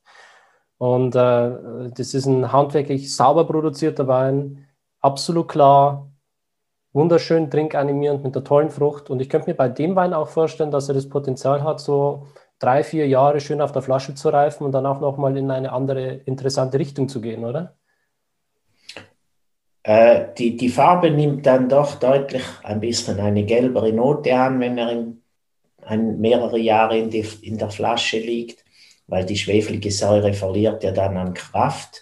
Und äh, das ist ein handwerklich sauber produzierter Wein, absolut klar, wunderschön trinkanimierend mit der tollen Frucht. Und ich könnte mir bei dem Wein auch vorstellen, dass er das Potenzial hat, so drei, vier Jahre schön auf der Flasche zu reifen und dann auch nochmal in eine andere interessante Richtung zu gehen, oder? Äh, die, die Farbe nimmt dann doch deutlich ein bisschen eine gelbere Note an, wenn er in, ein, mehrere Jahre in, die, in der Flasche liegt, weil die schwefelige Säure verliert ja dann an Kraft,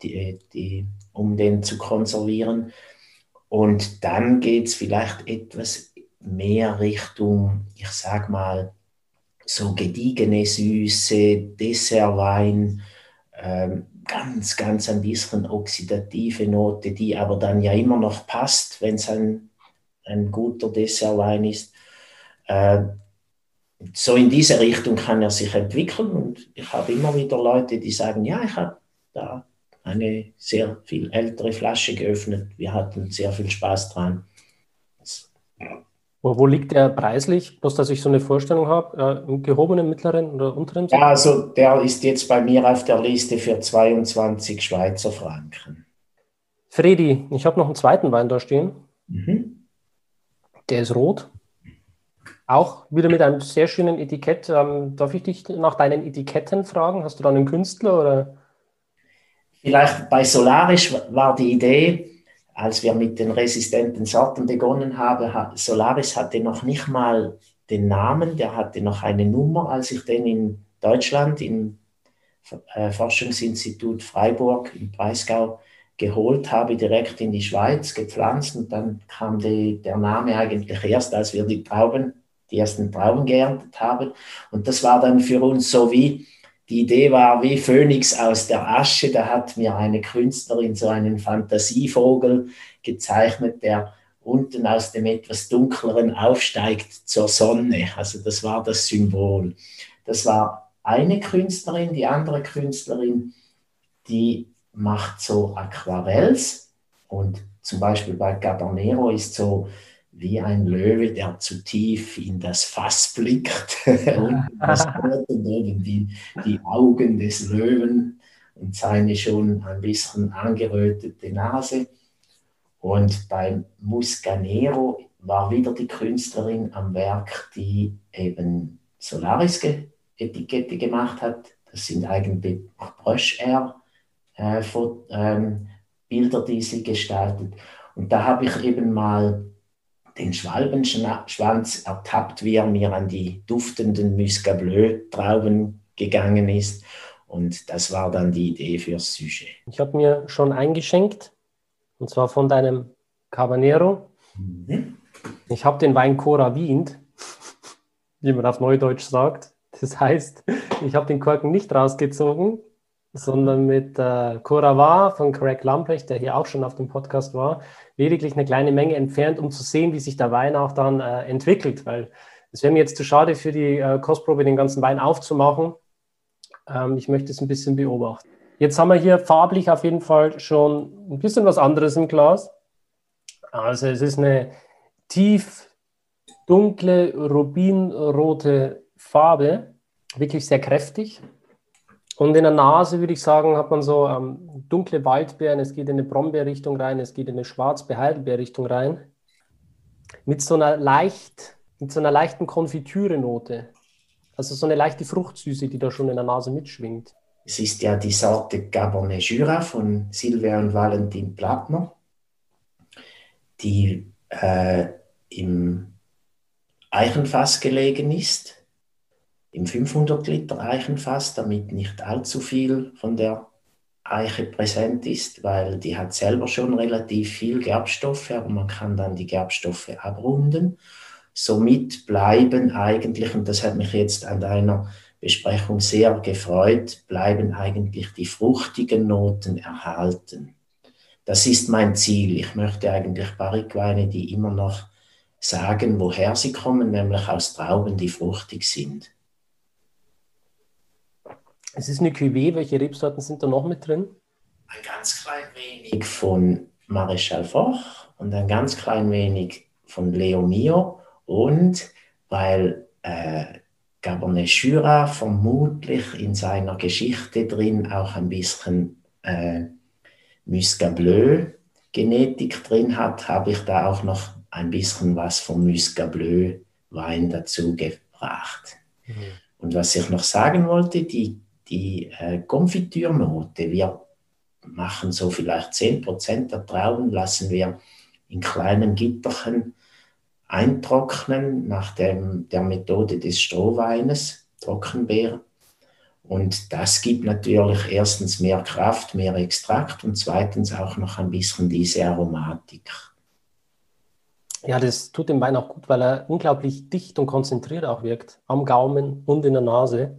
die, die, um den zu konservieren. Und dann geht es vielleicht etwas mehr Richtung, ich sag mal, so gediegene Süße, Dessertwein, ähm, ganz, ganz ein bisschen oxidative Note, die aber dann ja immer noch passt, wenn es ein, ein guter Dessertwein ist. Äh, so in diese Richtung kann er sich entwickeln und ich habe immer wieder Leute, die sagen, ja, ich habe da eine sehr viel ältere Flasche geöffnet, wir hatten sehr viel Spaß dran. Wo, wo, liegt der preislich? Bloß, dass ich so eine Vorstellung habe, äh, im gehobenen, mittleren oder unteren? Ja, also der ist jetzt bei mir auf der Liste für 22 Schweizer Franken. Fredi, ich habe noch einen zweiten Wein da stehen. Mhm. Der ist rot. Auch wieder mit einem sehr schönen Etikett. Ähm, darf ich dich nach deinen Etiketten fragen? Hast du da einen Künstler oder? Vielleicht bei Solaris war die Idee, als wir mit den resistenten Sorten begonnen haben, Solaris hatte noch nicht mal den Namen, der hatte noch eine Nummer, als ich den in Deutschland im äh, Forschungsinstitut Freiburg im Breisgau geholt habe, direkt in die Schweiz gepflanzt und dann kam die, der Name eigentlich erst, als wir die Trauben, die ersten Trauben geerntet haben. Und das war dann für uns so wie, die Idee war wie Phönix aus der Asche. Da hat mir eine Künstlerin so einen Fantasievogel gezeichnet, der unten aus dem etwas dunkleren aufsteigt zur Sonne. Also das war das Symbol. Das war eine Künstlerin, die andere Künstlerin, die macht so Aquarells und zum Beispiel bei Cabanero ist so wie ein Löwe, der zu tief in das Fass blickt und das oben die, die Augen des Löwen und seine schon ein bisschen angerötete Nase. Und beim Muscanero war wieder die Künstlerin am Werk, die eben Solaris-Etikette gemacht hat. Das sind eigentlich Brösch-R äh, ähm, Bilder, die sie gestaltet. Und da habe ich eben mal den Schwalbenschwanz ertappt, wie er mir an die duftenden Muscat Bleu Trauben gegangen ist. Und das war dann die Idee fürs Sujet. Ich habe mir schon eingeschenkt, und zwar von deinem Cabanero. Mhm. Ich habe den Wein Cora Wient, wie man auf Neudeutsch sagt. Das heißt, ich habe den Korken nicht rausgezogen, sondern mit äh, Cora von Craig Lamprecht, der hier auch schon auf dem Podcast war, lediglich eine kleine Menge entfernt, um zu sehen, wie sich der Wein auch dann äh, entwickelt. Weil es wäre mir jetzt zu schade für die äh, Kostprobe, den ganzen Wein aufzumachen. Ähm, ich möchte es ein bisschen beobachten. Jetzt haben wir hier farblich auf jeden Fall schon ein bisschen was anderes im Glas. Also es ist eine tief dunkle, rubinrote Farbe, wirklich sehr kräftig. Und in der Nase würde ich sagen, hat man so ähm, dunkle Waldbeeren, es geht in eine Brombeerrichtung rein, es geht in eine Schwarzbeer-Heidelbeerrichtung rein. Mit so einer leicht, mit so einer leichten Konfitüre-Note. Also so eine leichte Fruchtsüße, die da schon in der Nase mitschwingt. Es ist ja die Sorte Cabernet Jura von Silvia und Valentin Plattner, die äh, im Eichenfass gelegen ist im 500 Liter Eichenfass, damit nicht allzu viel von der Eiche präsent ist, weil die hat selber schon relativ viel Gerbstoffe, aber man kann dann die Gerbstoffe abrunden. Somit bleiben eigentlich, und das hat mich jetzt an deiner Besprechung sehr gefreut, bleiben eigentlich die fruchtigen Noten erhalten. Das ist mein Ziel. Ich möchte eigentlich Barrikweine, die immer noch sagen, woher sie kommen, nämlich aus Trauben, die fruchtig sind. Es ist eine Cuvée. Welche Rebsorten sind da noch mit drin? Ein ganz klein wenig von Maréchal Foch und ein ganz klein wenig von Leo Mio. Und weil äh, Cabernet Jura vermutlich in seiner Geschichte drin auch ein bisschen äh, Muscat Bleu Genetik drin hat, habe ich da auch noch ein bisschen was vom Muscat Bleu Wein dazu gebracht. Mhm. Und was ich noch sagen wollte, die die äh, Konfitürnote. Wir machen so vielleicht 10% der Trauben, lassen wir in kleinen Gitterchen eintrocknen nach dem, der Methode des Strohweines, Trockenbeer. Und das gibt natürlich erstens mehr Kraft, mehr Extrakt und zweitens auch noch ein bisschen diese Aromatik. Ja, das tut dem Wein auch gut, weil er unglaublich dicht und konzentriert auch wirkt, am Gaumen und in der Nase.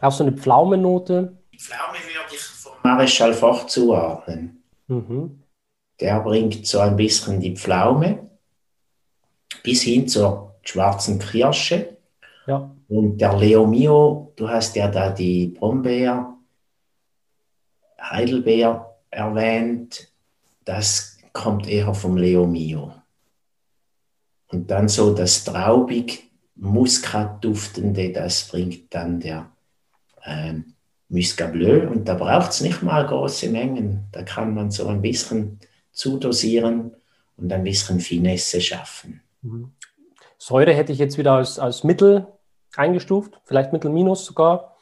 Auch so eine Pflaumennote? Pflaume würde ich vom Marischal Foch zuordnen. Mhm. Der bringt so ein bisschen die Pflaume bis hin zur schwarzen Kirsche. Ja. Und der Leo Mio, du hast ja da die Brombeer, Heidelbeer erwähnt, das kommt eher vom Leo Mio. Und dann so das traubig Muskatduftende, das bringt dann der ähm, Muscat Bleu und da braucht es nicht mal große Mengen. Da kann man so ein bisschen zudosieren und ein bisschen Finesse schaffen. Mhm. Säure hätte ich jetzt wieder als, als Mittel eingestuft, vielleicht Mittel minus sogar.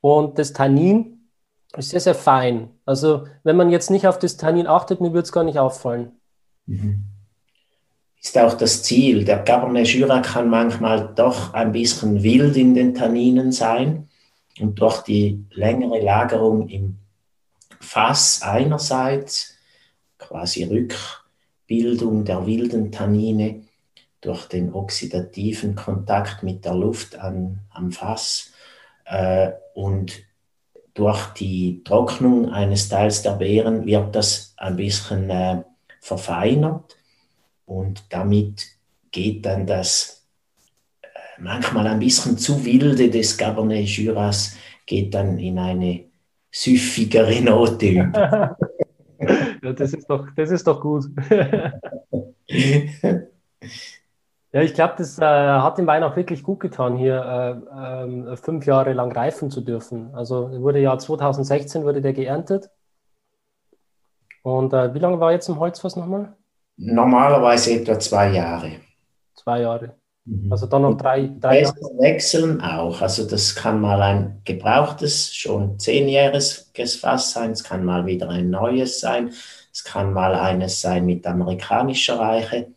Und das Tannin ist sehr, sehr fein. Also wenn man jetzt nicht auf das Tannin achtet, mir würde es gar nicht auffallen. Mhm. Ist auch das Ziel. Der Cabernet Jura kann manchmal doch ein bisschen wild in den Tanninen sein. Und durch die längere Lagerung im Fass einerseits, quasi Rückbildung der wilden Tannine durch den oxidativen Kontakt mit der Luft an, am Fass äh, und durch die Trocknung eines Teils der Beeren wird das ein bisschen äh, verfeinert. Und damit geht dann das manchmal ein bisschen zu wilde des Cabernet Juras geht dann in eine süffigere Note übt. ja, das ist doch, das ist doch gut. Ja, ich glaube, das äh, hat dem Wein auch wirklich gut getan, hier äh, äh, fünf Jahre lang reifen zu dürfen. Also wurde ja 2016 wurde der geerntet. Und äh, wie lange war jetzt im Holzfass nochmal? Normalerweise etwa zwei Jahre. Zwei Jahre. Mhm. Also dann noch drei, drei Jahre. wechseln auch. Also das kann mal ein gebrauchtes, schon zehnjähriges Fass sein. Es kann mal wieder ein neues sein. Es kann mal eines sein mit amerikanischer Reiche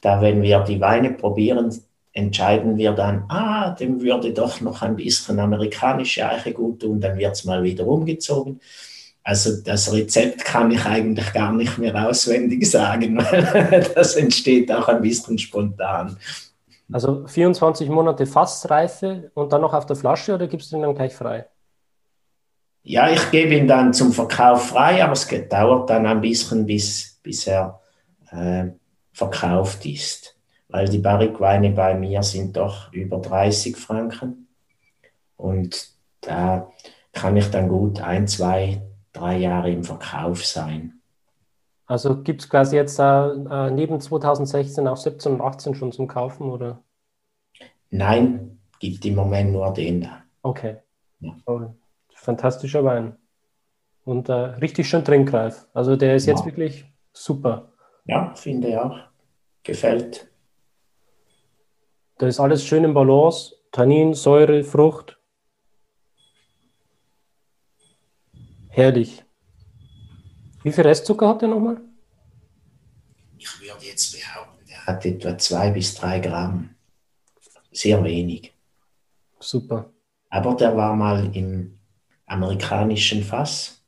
da, wenn wir die Weine probieren, entscheiden wir dann, ah, dem würde doch noch ein bisschen amerikanische Eiche gut tun, dann wird es mal wieder umgezogen. Also das Rezept kann ich eigentlich gar nicht mehr auswendig sagen, weil das entsteht auch ein bisschen spontan. Also 24 Monate Fassreife und dann noch auf der Flasche oder gibst du ihn dann gleich frei? Ja, ich gebe ihn dann zum Verkauf frei, aber es dauert dann ein bisschen, bis, bis er äh, verkauft ist. Weil die Barrique-Weine bei mir sind doch über 30 Franken. Und da kann ich dann gut ein, zwei, drei Jahre im Verkauf sein. Also gibt es quasi jetzt äh, neben 2016 auch 17 und 18 schon zum Kaufen, oder? Nein, gibt im Moment nur den da. Okay. Ja. Oh, fantastischer Wein. Und äh, richtig schön trinkreif. Also der ist ja. jetzt wirklich super. Ja, finde ich auch. Gefällt. Da ist alles schön im Balance. Tannin, Säure, Frucht. Herrlich. Wie viel Restzucker hat der nochmal? Ich würde jetzt behaupten, der hat etwa zwei bis drei Gramm. Sehr wenig. Super. Aber der war mal im amerikanischen Fass.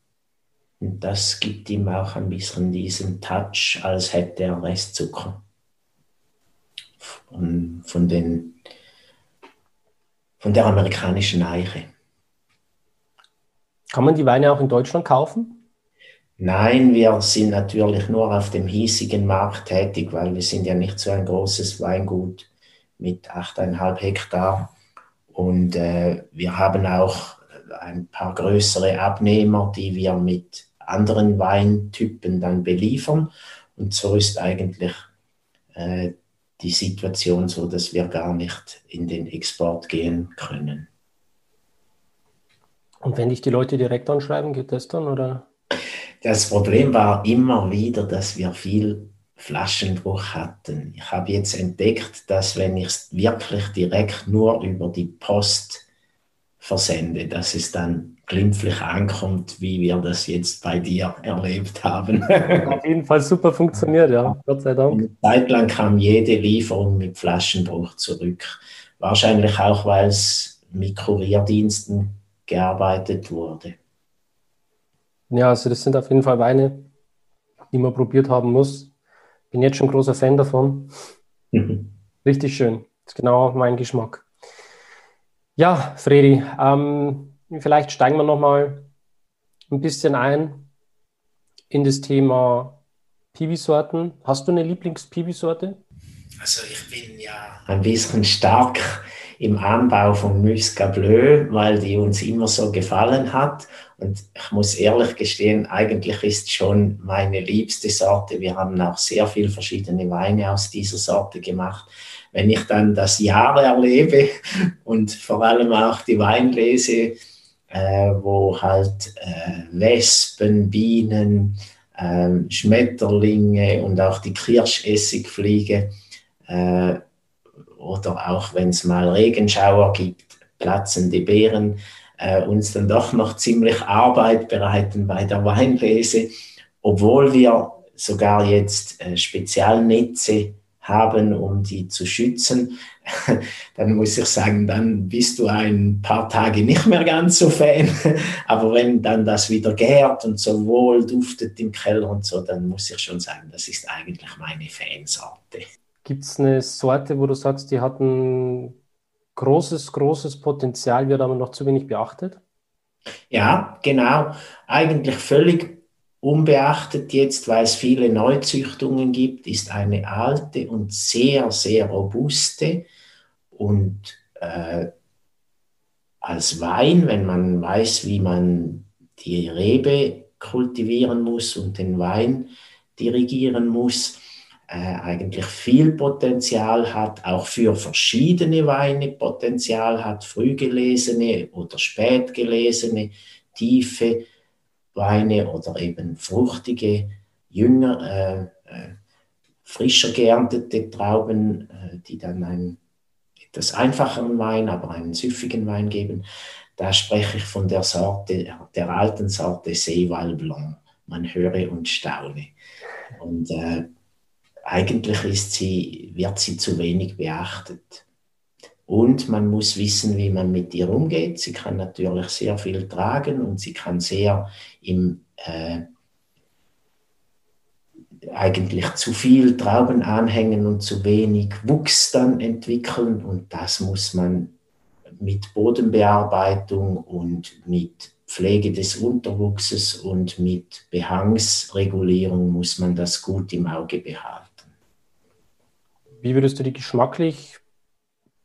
Und das gibt ihm auch ein bisschen diesen Touch, als hätte er Restzucker. Von, von, den, von der amerikanischen Eiche. Kann man die Weine auch in Deutschland kaufen? Nein, wir sind natürlich nur auf dem hiesigen Markt tätig, weil wir sind ja nicht so ein großes Weingut mit 8,5 Hektar. Und äh, wir haben auch ein paar größere Abnehmer, die wir mit anderen Weintypen dann beliefern. Und so ist eigentlich äh, die Situation so, dass wir gar nicht in den Export gehen können. Und wenn dich die Leute direkt anschreiben, geht das dann oder? Das Problem war immer wieder, dass wir viel Flaschenbruch hatten. Ich habe jetzt entdeckt, dass wenn ich es wirklich direkt nur über die Post versende, dass es dann glimpflich ankommt, wie wir das jetzt bei dir erlebt haben. Auf jeden Fall super funktioniert, ja. Gott sei Dank. Eine Zeit lang kam jede Lieferung mit Flaschenbruch zurück. Wahrscheinlich auch, weil es mit Kurierdiensten gearbeitet wurde. Ja, also das sind auf jeden Fall Weine, die man probiert haben muss. Bin jetzt schon großer Fan davon. Mhm. Richtig schön. Das ist genau mein Geschmack. Ja, Fredi, ähm, vielleicht steigen wir nochmal ein bisschen ein in das Thema Piwi-Sorten. Hast du eine Lieblings-Piwi-Sorte? Also ich bin ja ein bisschen stark im Anbau von Muscat Bleu, weil die uns immer so gefallen hat. Und ich muss ehrlich gestehen, eigentlich ist schon meine liebste Sorte. Wir haben auch sehr viele verschiedene Weine aus dieser Sorte gemacht wenn ich dann das Jahr erlebe und vor allem auch die Weinlese, äh, wo halt äh, Wespen, Bienen, äh, Schmetterlinge und auch die Kirschessigfliege äh, oder auch wenn es mal Regenschauer gibt, platzende Beeren, äh, uns dann doch noch ziemlich Arbeit bereiten bei der Weinlese, obwohl wir sogar jetzt äh, Spezialnetze haben, um die zu schützen, dann muss ich sagen, dann bist du ein paar Tage nicht mehr ganz so Fan. Aber wenn dann das wieder gärt und so wohl duftet im Keller und so, dann muss ich schon sagen, das ist eigentlich meine Fansorte. Gibt es eine Sorte, wo du sagst, die hat ein großes, großes Potenzial, wird aber noch zu wenig beachtet? Ja, genau. Eigentlich völlig Unbeachtet jetzt, weil es viele Neuzüchtungen gibt, ist eine alte und sehr, sehr robuste und äh, als Wein, wenn man weiß, wie man die Rebe kultivieren muss und den Wein dirigieren muss, eigentlich viel Potenzial hat, auch für verschiedene Weine Potenzial hat, früh gelesene oder spät gelesene, tiefe Weine oder eben fruchtige, jünger, äh, äh, frischer geerntete Trauben, äh, die dann einen etwas einfacheren Wein, aber einen süffigen Wein geben. Da spreche ich von der Sorte, der alten Sorte Seeval Blanc. Man höre und staune. Und äh, eigentlich ist sie, wird sie zu wenig beachtet. Und man muss wissen, wie man mit ihr umgeht. Sie kann natürlich sehr viel tragen und sie kann sehr im äh, eigentlich zu viel Trauben anhängen und zu wenig Wuchs dann entwickeln. Und das muss man mit Bodenbearbeitung und mit Pflege des Unterwuchses und mit Behangsregulierung muss man das gut im Auge behalten. Wie würdest du die geschmacklich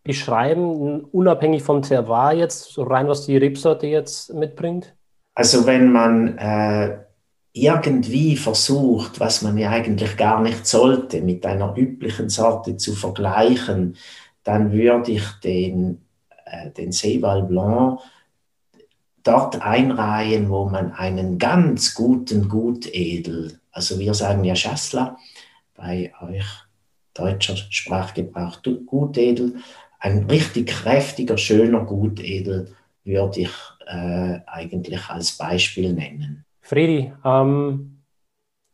beschreiben, unabhängig vom Terroir jetzt, so rein was die Rebsorte jetzt mitbringt? Also wenn man äh, irgendwie versucht, was man ja eigentlich gar nicht sollte, mit einer üblichen Sorte zu vergleichen, dann würde ich den, äh, den Seval Blanc dort einreihen, wo man einen ganz guten Gutedel, also wir sagen ja Schassler, bei euch deutscher Sprachgebrauch Gutedel, ein richtig kräftiger, schöner Gutedel würde ich äh, eigentlich als Beispiel nennen. Fredi, ähm,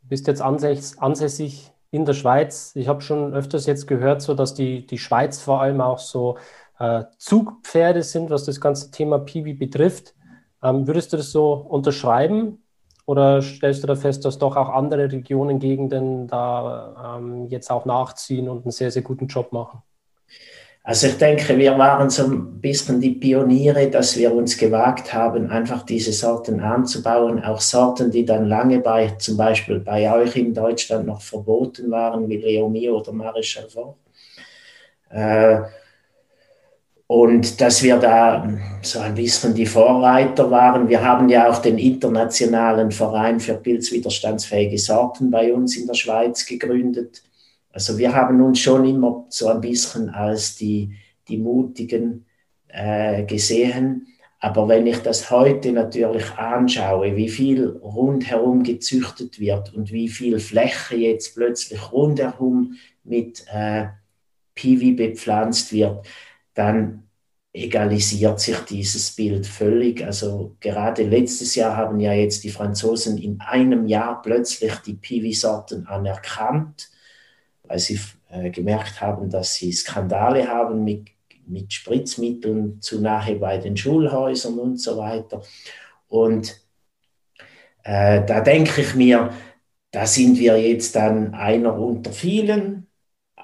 du bist jetzt ansässig in der Schweiz. Ich habe schon öfters jetzt gehört, so dass die, die Schweiz vor allem auch so äh, Zugpferde sind, was das ganze Thema Piwi betrifft. Ähm, würdest du das so unterschreiben? Oder stellst du da fest, dass doch auch andere Regionen, Gegenden da ähm, jetzt auch nachziehen und einen sehr, sehr guten Job machen? Also ich denke, wir waren so ein bisschen die Pioniere, dass wir uns gewagt haben, einfach diese Sorten anzubauen. Auch Sorten, die dann lange bei, zum Beispiel bei euch in Deutschland noch verboten waren, wie Leomie oder Maréchal Fort. Äh, und dass wir da so ein bisschen die Vorreiter waren. Wir haben ja auch den Internationalen Verein für pilzwiderstandsfähige Sorten bei uns in der Schweiz gegründet. Also wir haben uns schon immer so ein bisschen als die, die Mutigen äh, gesehen. Aber wenn ich das heute natürlich anschaue, wie viel rundherum gezüchtet wird und wie viel Fläche jetzt plötzlich rundherum mit äh, Piwi bepflanzt wird, dann egalisiert sich dieses Bild völlig. Also gerade letztes Jahr haben ja jetzt die Franzosen in einem Jahr plötzlich die Piwi-Sorten anerkannt, weil sie äh, gemerkt haben, dass sie Skandale haben mit, mit Spritzmitteln zu nahe bei den Schulhäusern und so weiter. Und äh, da denke ich mir, da sind wir jetzt dann einer unter vielen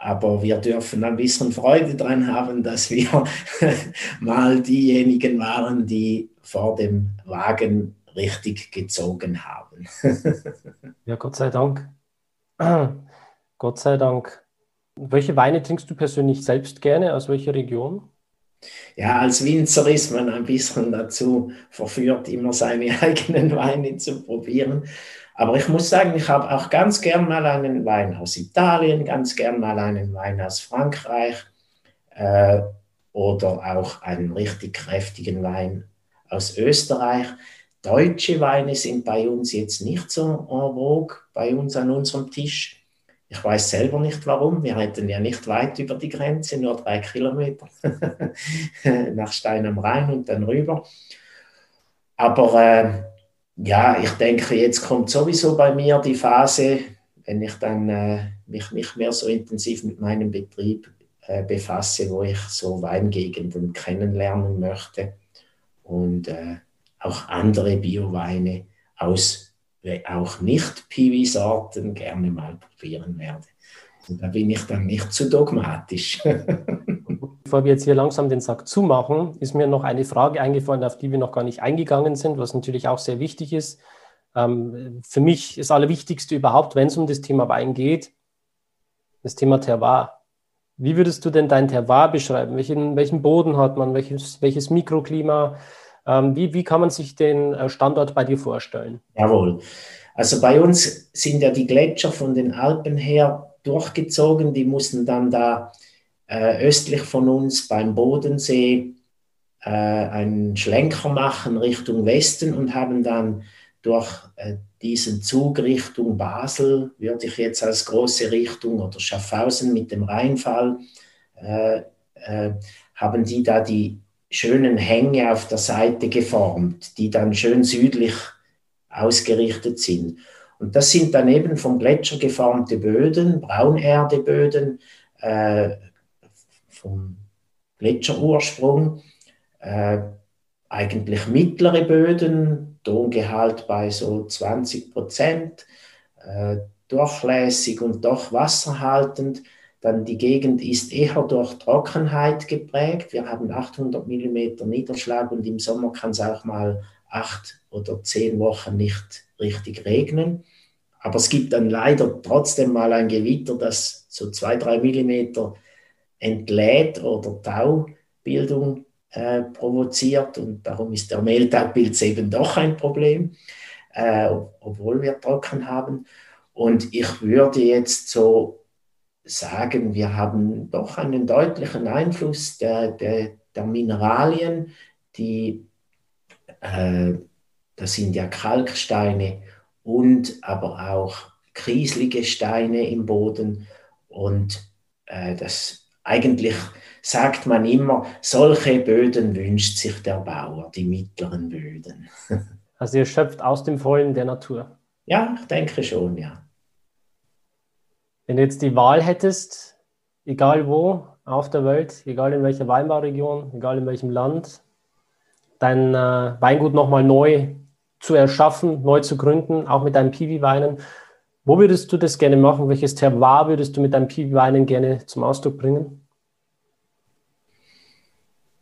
aber wir dürfen ein bisschen Freude daran haben, dass wir mal diejenigen waren, die vor dem Wagen richtig gezogen haben. ja, Gott sei Dank. Gott sei Dank. Welche Weine trinkst du persönlich selbst gerne? Aus welcher Region? Ja, als Winzer ist man ein bisschen dazu verführt, immer seine eigenen Weine zu probieren. Aber ich muss sagen, ich habe auch ganz gern mal einen Wein aus Italien, ganz gern mal einen Wein aus Frankreich äh, oder auch einen richtig kräftigen Wein aus Österreich. Deutsche Weine sind bei uns jetzt nicht so en vogue, bei uns an unserem Tisch. Ich weiß selber nicht warum. Wir hätten ja nicht weit über die Grenze, nur drei Kilometer nach Stein am Rhein und dann rüber. Aber äh, ja, ich denke, jetzt kommt sowieso bei mir die Phase, wenn ich dann äh, mich nicht mehr so intensiv mit meinem Betrieb äh, befasse, wo ich so Weingegenden kennenlernen möchte und äh, auch andere Bioweine aus auch nicht Piwi-Sorten gerne mal probieren werde. Und da bin ich dann nicht zu dogmatisch. Bevor wir jetzt hier langsam den Sack zumachen, ist mir noch eine Frage eingefallen, auf die wir noch gar nicht eingegangen sind, was natürlich auch sehr wichtig ist. Ähm, für mich ist Allerwichtigste überhaupt, wenn es um das Thema Wein geht, das Thema Terroir. Wie würdest du denn dein Terroir beschreiben? Welchen, welchen Boden hat man? Welches, welches Mikroklima? Ähm, wie, wie kann man sich den äh, Standort bei dir vorstellen? Jawohl. Also bei uns sind ja die Gletscher von den Alpen her durchgezogen. Die mussten dann da äh, östlich von uns beim Bodensee äh, einen Schlenker machen Richtung Westen und haben dann durch äh, diesen Zug Richtung Basel, würde ich jetzt als große Richtung, oder Schaffhausen mit dem Rheinfall, äh, äh, haben die da die schönen Hänge auf der Seite geformt, die dann schön südlich ausgerichtet sind. Und das sind dann eben vom Gletscher geformte Böden, Braunerdeböden, äh, vom Gletscherursprung, äh, eigentlich mittlere Böden, Tongehalt bei so 20 Prozent, äh, durchlässig und doch wasserhaltend. Dann die Gegend ist eher durch Trockenheit geprägt. Wir haben 800 mm Niederschlag und im Sommer kann es auch mal acht oder zehn Wochen nicht richtig regnen. Aber es gibt dann leider trotzdem mal ein Gewitter, das so zwei, drei Millimeter entlädt oder Taubildung äh, provoziert. Und darum ist der Mehltaupilz eben doch ein Problem, äh, obwohl wir trocken haben. Und ich würde jetzt so sagen, wir haben doch einen deutlichen Einfluss der, der, der Mineralien, die, äh, das sind ja Kalksteine und aber auch krieslige Steine im Boden. Und äh, das eigentlich sagt man immer, solche Böden wünscht sich der Bauer, die mittleren Böden. Also ihr schöpft aus dem Vollen der Natur. Ja, ich denke schon, ja. Wenn du jetzt die Wahl hättest, egal wo auf der Welt, egal in welcher Weinbauregion, egal in welchem Land, dein äh, Weingut nochmal neu zu erschaffen, neu zu gründen, auch mit deinen Piwi-Weinen, wo würdest du das gerne machen? Welches Terroir würdest du mit deinen Piwi-Weinen gerne zum Ausdruck bringen?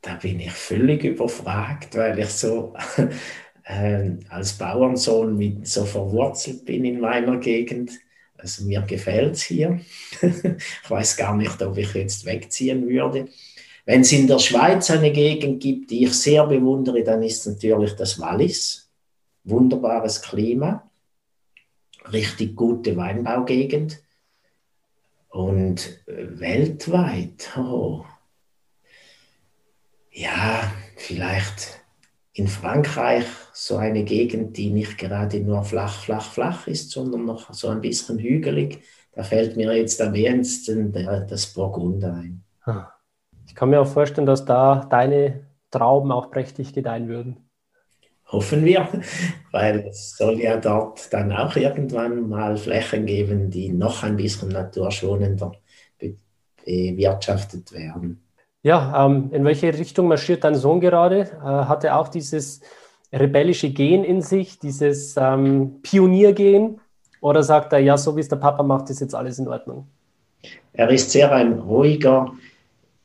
Da bin ich völlig überfragt, weil ich so äh, als Bauernsohn mit, so verwurzelt bin in meiner Gegend. Also mir gefällt es hier. ich weiß gar nicht, ob ich jetzt wegziehen würde. Wenn es in der Schweiz eine Gegend gibt, die ich sehr bewundere, dann ist es natürlich das Wallis. Wunderbares Klima, richtig gute Weinbaugegend. Und weltweit, oh, ja, vielleicht in Frankreich so eine Gegend, die nicht gerade nur flach, flach, flach ist, sondern noch so ein bisschen hügelig. Da fällt mir jetzt am ehesten das Burgund ein. Ich kann mir auch vorstellen, dass da deine Trauben auch prächtig gedeihen würden. Hoffen wir, weil es soll ja dort dann auch irgendwann mal Flächen geben, die noch ein bisschen naturschonender bewirtschaftet werden. Ja, ähm, in welche Richtung marschiert dein Sohn gerade? Äh, hat er auch dieses rebellische Gen in sich, dieses ähm, Pioniergen? Oder sagt er, ja, so wie es der Papa macht, ist jetzt alles in Ordnung? Er ist sehr ein ruhiger,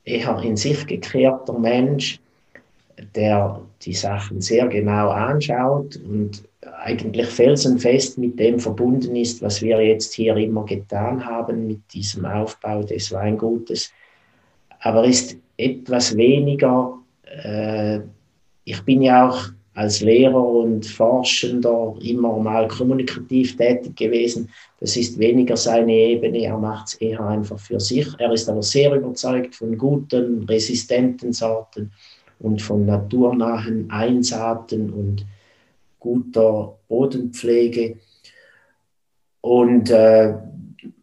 eher in sich gekehrter Mensch, der die Sachen sehr genau anschaut und eigentlich felsenfest mit dem verbunden ist, was wir jetzt hier immer getan haben mit diesem Aufbau des Weingutes. Aber ist etwas weniger, äh, ich bin ja auch als Lehrer und Forschender immer mal kommunikativ tätig gewesen. Das ist weniger seine Ebene, er macht es eher einfach für sich. Er ist aber sehr überzeugt von guten, resistenten Sorten und von naturnahen Einsaaten und guter Bodenpflege. Und äh,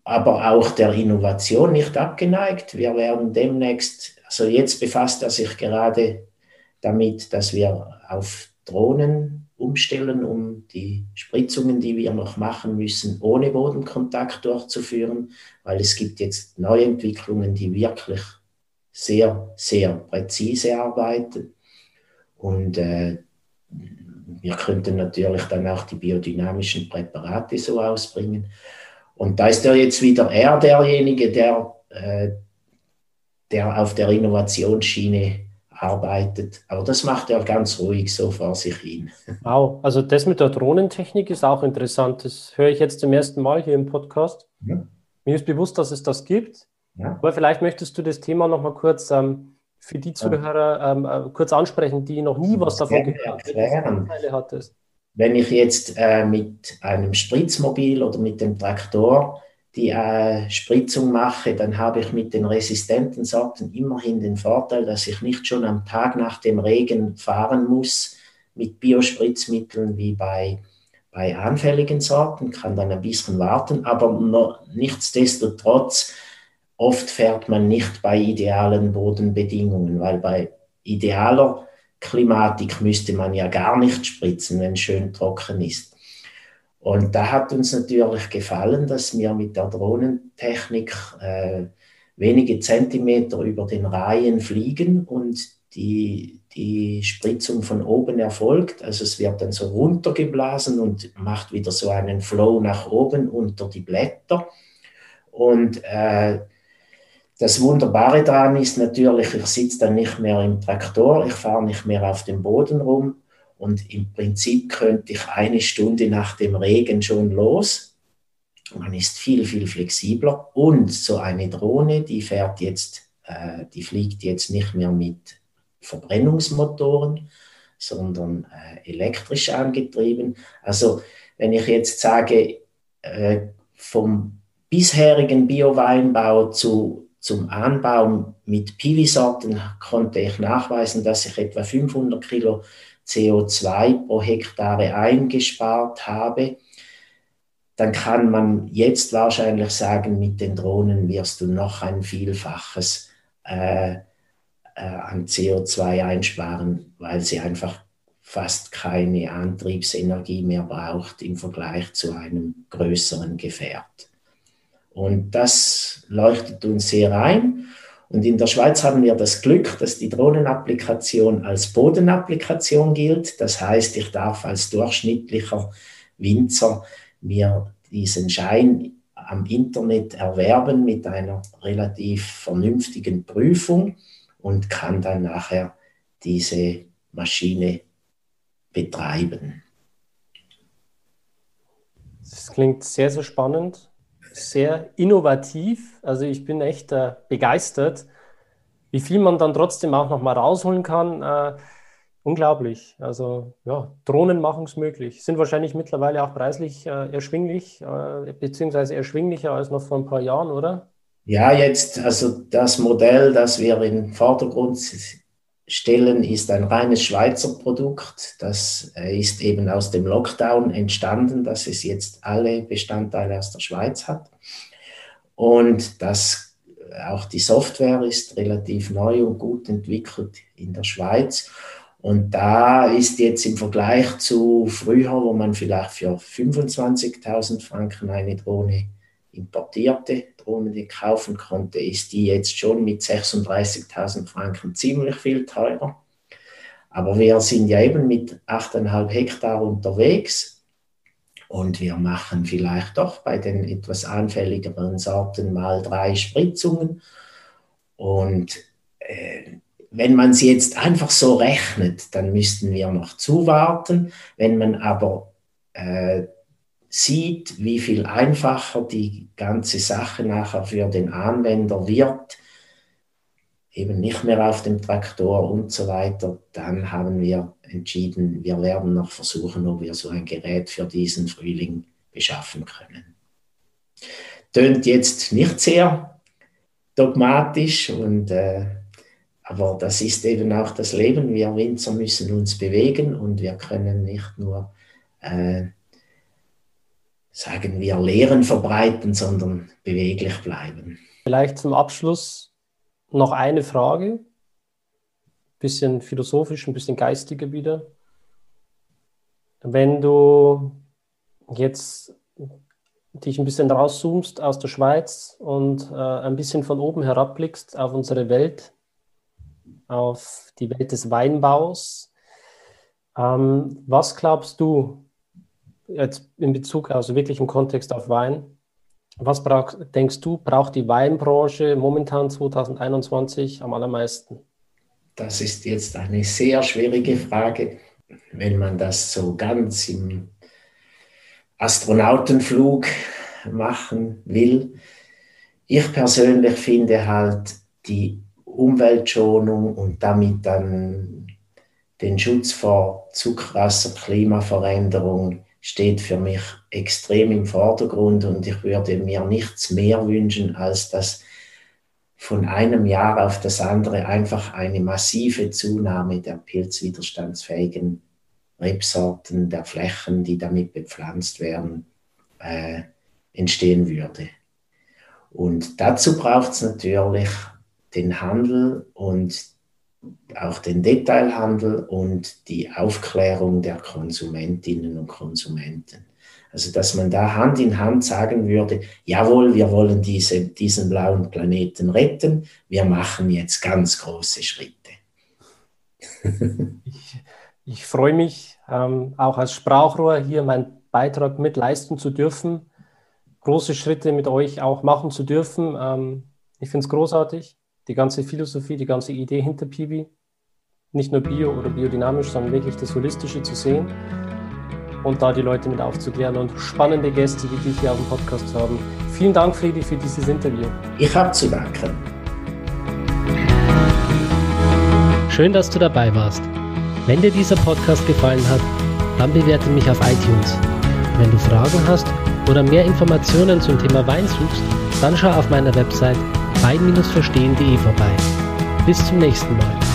aber auch der Innovation nicht abgeneigt. Wir werden demnächst, also jetzt befasst er sich gerade damit, dass wir auf Drohnen umstellen, um die Spritzungen, die wir noch machen müssen, ohne Bodenkontakt durchzuführen, weil es gibt jetzt Neuentwicklungen, die wirklich sehr, sehr präzise arbeiten. Und äh, wir könnten natürlich dann auch die biodynamischen Präparate so ausbringen. Und da ist ja jetzt wieder er derjenige, der, äh, der auf der Innovationsschiene arbeitet. Aber das macht er ganz ruhig so vor sich hin. Wow, also das mit der Drohnentechnik ist auch interessant. Das höre ich jetzt zum ersten Mal hier im Podcast. Ja. Mir ist bewusst, dass es das gibt. Ja. Aber vielleicht möchtest du das Thema noch mal kurz ähm, für die Zuhörer ähm, äh, kurz ansprechen, die noch nie was davon gehört haben? Wenn ich jetzt äh, mit einem Spritzmobil oder mit dem Traktor die äh, Spritzung mache, dann habe ich mit den resistenten Sorten immerhin den Vorteil, dass ich nicht schon am Tag nach dem Regen fahren muss mit Biospritzmitteln wie bei, bei anfälligen Sorten, kann dann ein bisschen warten, aber nichtsdestotrotz, oft fährt man nicht bei idealen Bodenbedingungen, weil bei idealer Klimatik müsste man ja gar nicht spritzen, wenn es schön trocken ist. Und da hat uns natürlich gefallen, dass wir mit der Drohnentechnik äh, wenige Zentimeter über den Reihen fliegen und die, die Spritzung von oben erfolgt. Also es wird dann so runtergeblasen und macht wieder so einen Flow nach oben unter die Blätter. Und äh, das Wunderbare daran ist natürlich, ich sitze dann nicht mehr im Traktor, ich fahre nicht mehr auf dem Boden rum, und im Prinzip könnte ich eine Stunde nach dem Regen schon los. Man ist viel, viel flexibler. Und so eine Drohne, die fährt jetzt, äh, die fliegt jetzt nicht mehr mit Verbrennungsmotoren, sondern äh, elektrisch angetrieben. Also wenn ich jetzt sage, äh, vom bisherigen Bio-Weinbau zu, zum Anbau mit Piwi-Sorten konnte ich nachweisen, dass ich etwa 500 Kilo CO2 pro Hektare eingespart habe, dann kann man jetzt wahrscheinlich sagen, mit den Drohnen wirst du noch ein Vielfaches äh, äh, an CO2 einsparen, weil sie einfach fast keine Antriebsenergie mehr braucht im Vergleich zu einem größeren Gefährt. Und das leuchtet uns sehr ein. Und in der Schweiz haben wir das Glück, dass die Drohnenapplikation als Bodenapplikation gilt. Das heißt, ich darf als durchschnittlicher Winzer mir diesen Schein am Internet erwerben mit einer relativ vernünftigen Prüfung und kann dann nachher diese Maschine betreiben. Das klingt sehr, sehr spannend sehr innovativ. Also ich bin echt äh, begeistert, wie viel man dann trotzdem auch noch mal rausholen kann. Äh, unglaublich. Also ja, Drohnen machen es möglich. Sind wahrscheinlich mittlerweile auch preislich äh, erschwinglich, äh, beziehungsweise erschwinglicher als noch vor ein paar Jahren, oder? Ja, jetzt, also das Modell, das wir im Vordergrund stellen, ist ein reines Schweizer Produkt. Das äh, ist eben aus dem Lockdown entstanden, dass es jetzt alle Bestandteile aus der Schweiz hat. Und das, äh, auch die Software ist relativ neu und gut entwickelt in der Schweiz. Und da ist jetzt im Vergleich zu früher, wo man vielleicht für 25.000 Franken eine Drohne importierte Drohne kaufen konnte, ist die jetzt schon mit 36.000 Franken ziemlich viel teurer. Aber wir sind ja eben mit 8,5 Hektar unterwegs und wir machen vielleicht doch bei den etwas anfälligeren Sorten mal drei Spritzungen. Und äh, wenn man sie jetzt einfach so rechnet, dann müssten wir noch zuwarten. Wenn man aber äh, sieht, wie viel einfacher die ganze Sache nachher für den Anwender wird, eben nicht mehr auf dem Traktor und so weiter, dann haben wir entschieden, wir werden noch versuchen, ob wir so ein Gerät für diesen Frühling beschaffen können. Tönt jetzt nicht sehr dogmatisch und äh, aber das ist eben auch das Leben. Wir Winzer müssen uns bewegen und wir können nicht nur äh, sagen wir, Lehren verbreiten, sondern beweglich bleiben. Vielleicht zum Abschluss noch eine Frage, bisschen philosophisch, ein bisschen geistiger wieder. Wenn du jetzt dich ein bisschen rauszoomst aus der Schweiz und äh, ein bisschen von oben herabblickst auf unsere Welt, auf die Welt des Weinbaus, ähm, was glaubst du, jetzt in Bezug, also wirklich im Kontext auf Wein, was brauch, denkst du, braucht die Weinbranche momentan 2021 am allermeisten? Das ist jetzt eine sehr schwierige Frage, wenn man das so ganz im Astronautenflug machen will. Ich persönlich finde halt die Umweltschonung und damit dann den Schutz vor Zuckerwasser, Klimaveränderung steht für mich extrem im Vordergrund und ich würde mir nichts mehr wünschen, als dass von einem Jahr auf das andere einfach eine massive Zunahme der pilzwiderstandsfähigen Rebsorten, der Flächen, die damit bepflanzt werden, äh, entstehen würde. Und dazu braucht es natürlich den Handel und auch den Detailhandel und die Aufklärung der Konsumentinnen und Konsumenten. Also dass man da Hand in Hand sagen würde, jawohl, wir wollen diese, diesen blauen Planeten retten, wir machen jetzt ganz große Schritte. ich, ich freue mich, ähm, auch als Sprachrohr hier meinen Beitrag mit leisten zu dürfen, große Schritte mit euch auch machen zu dürfen. Ähm, ich finde es großartig die ganze Philosophie, die ganze Idee hinter Pibi, nicht nur bio oder biodynamisch, sondern wirklich das Holistische zu sehen und da die Leute mit aufzuklären und spannende Gäste wie dich hier auf dem Podcast zu haben. Vielen Dank, Friedi, für dieses Interview. Ich habe zu danken. Schön, dass du dabei warst. Wenn dir dieser Podcast gefallen hat, dann bewerte mich auf iTunes. Wenn du Fragen hast oder mehr Informationen zum Thema Wein suchst, dann schau auf meiner Website wein-verstehen.de vorbei. Bis zum nächsten Mal.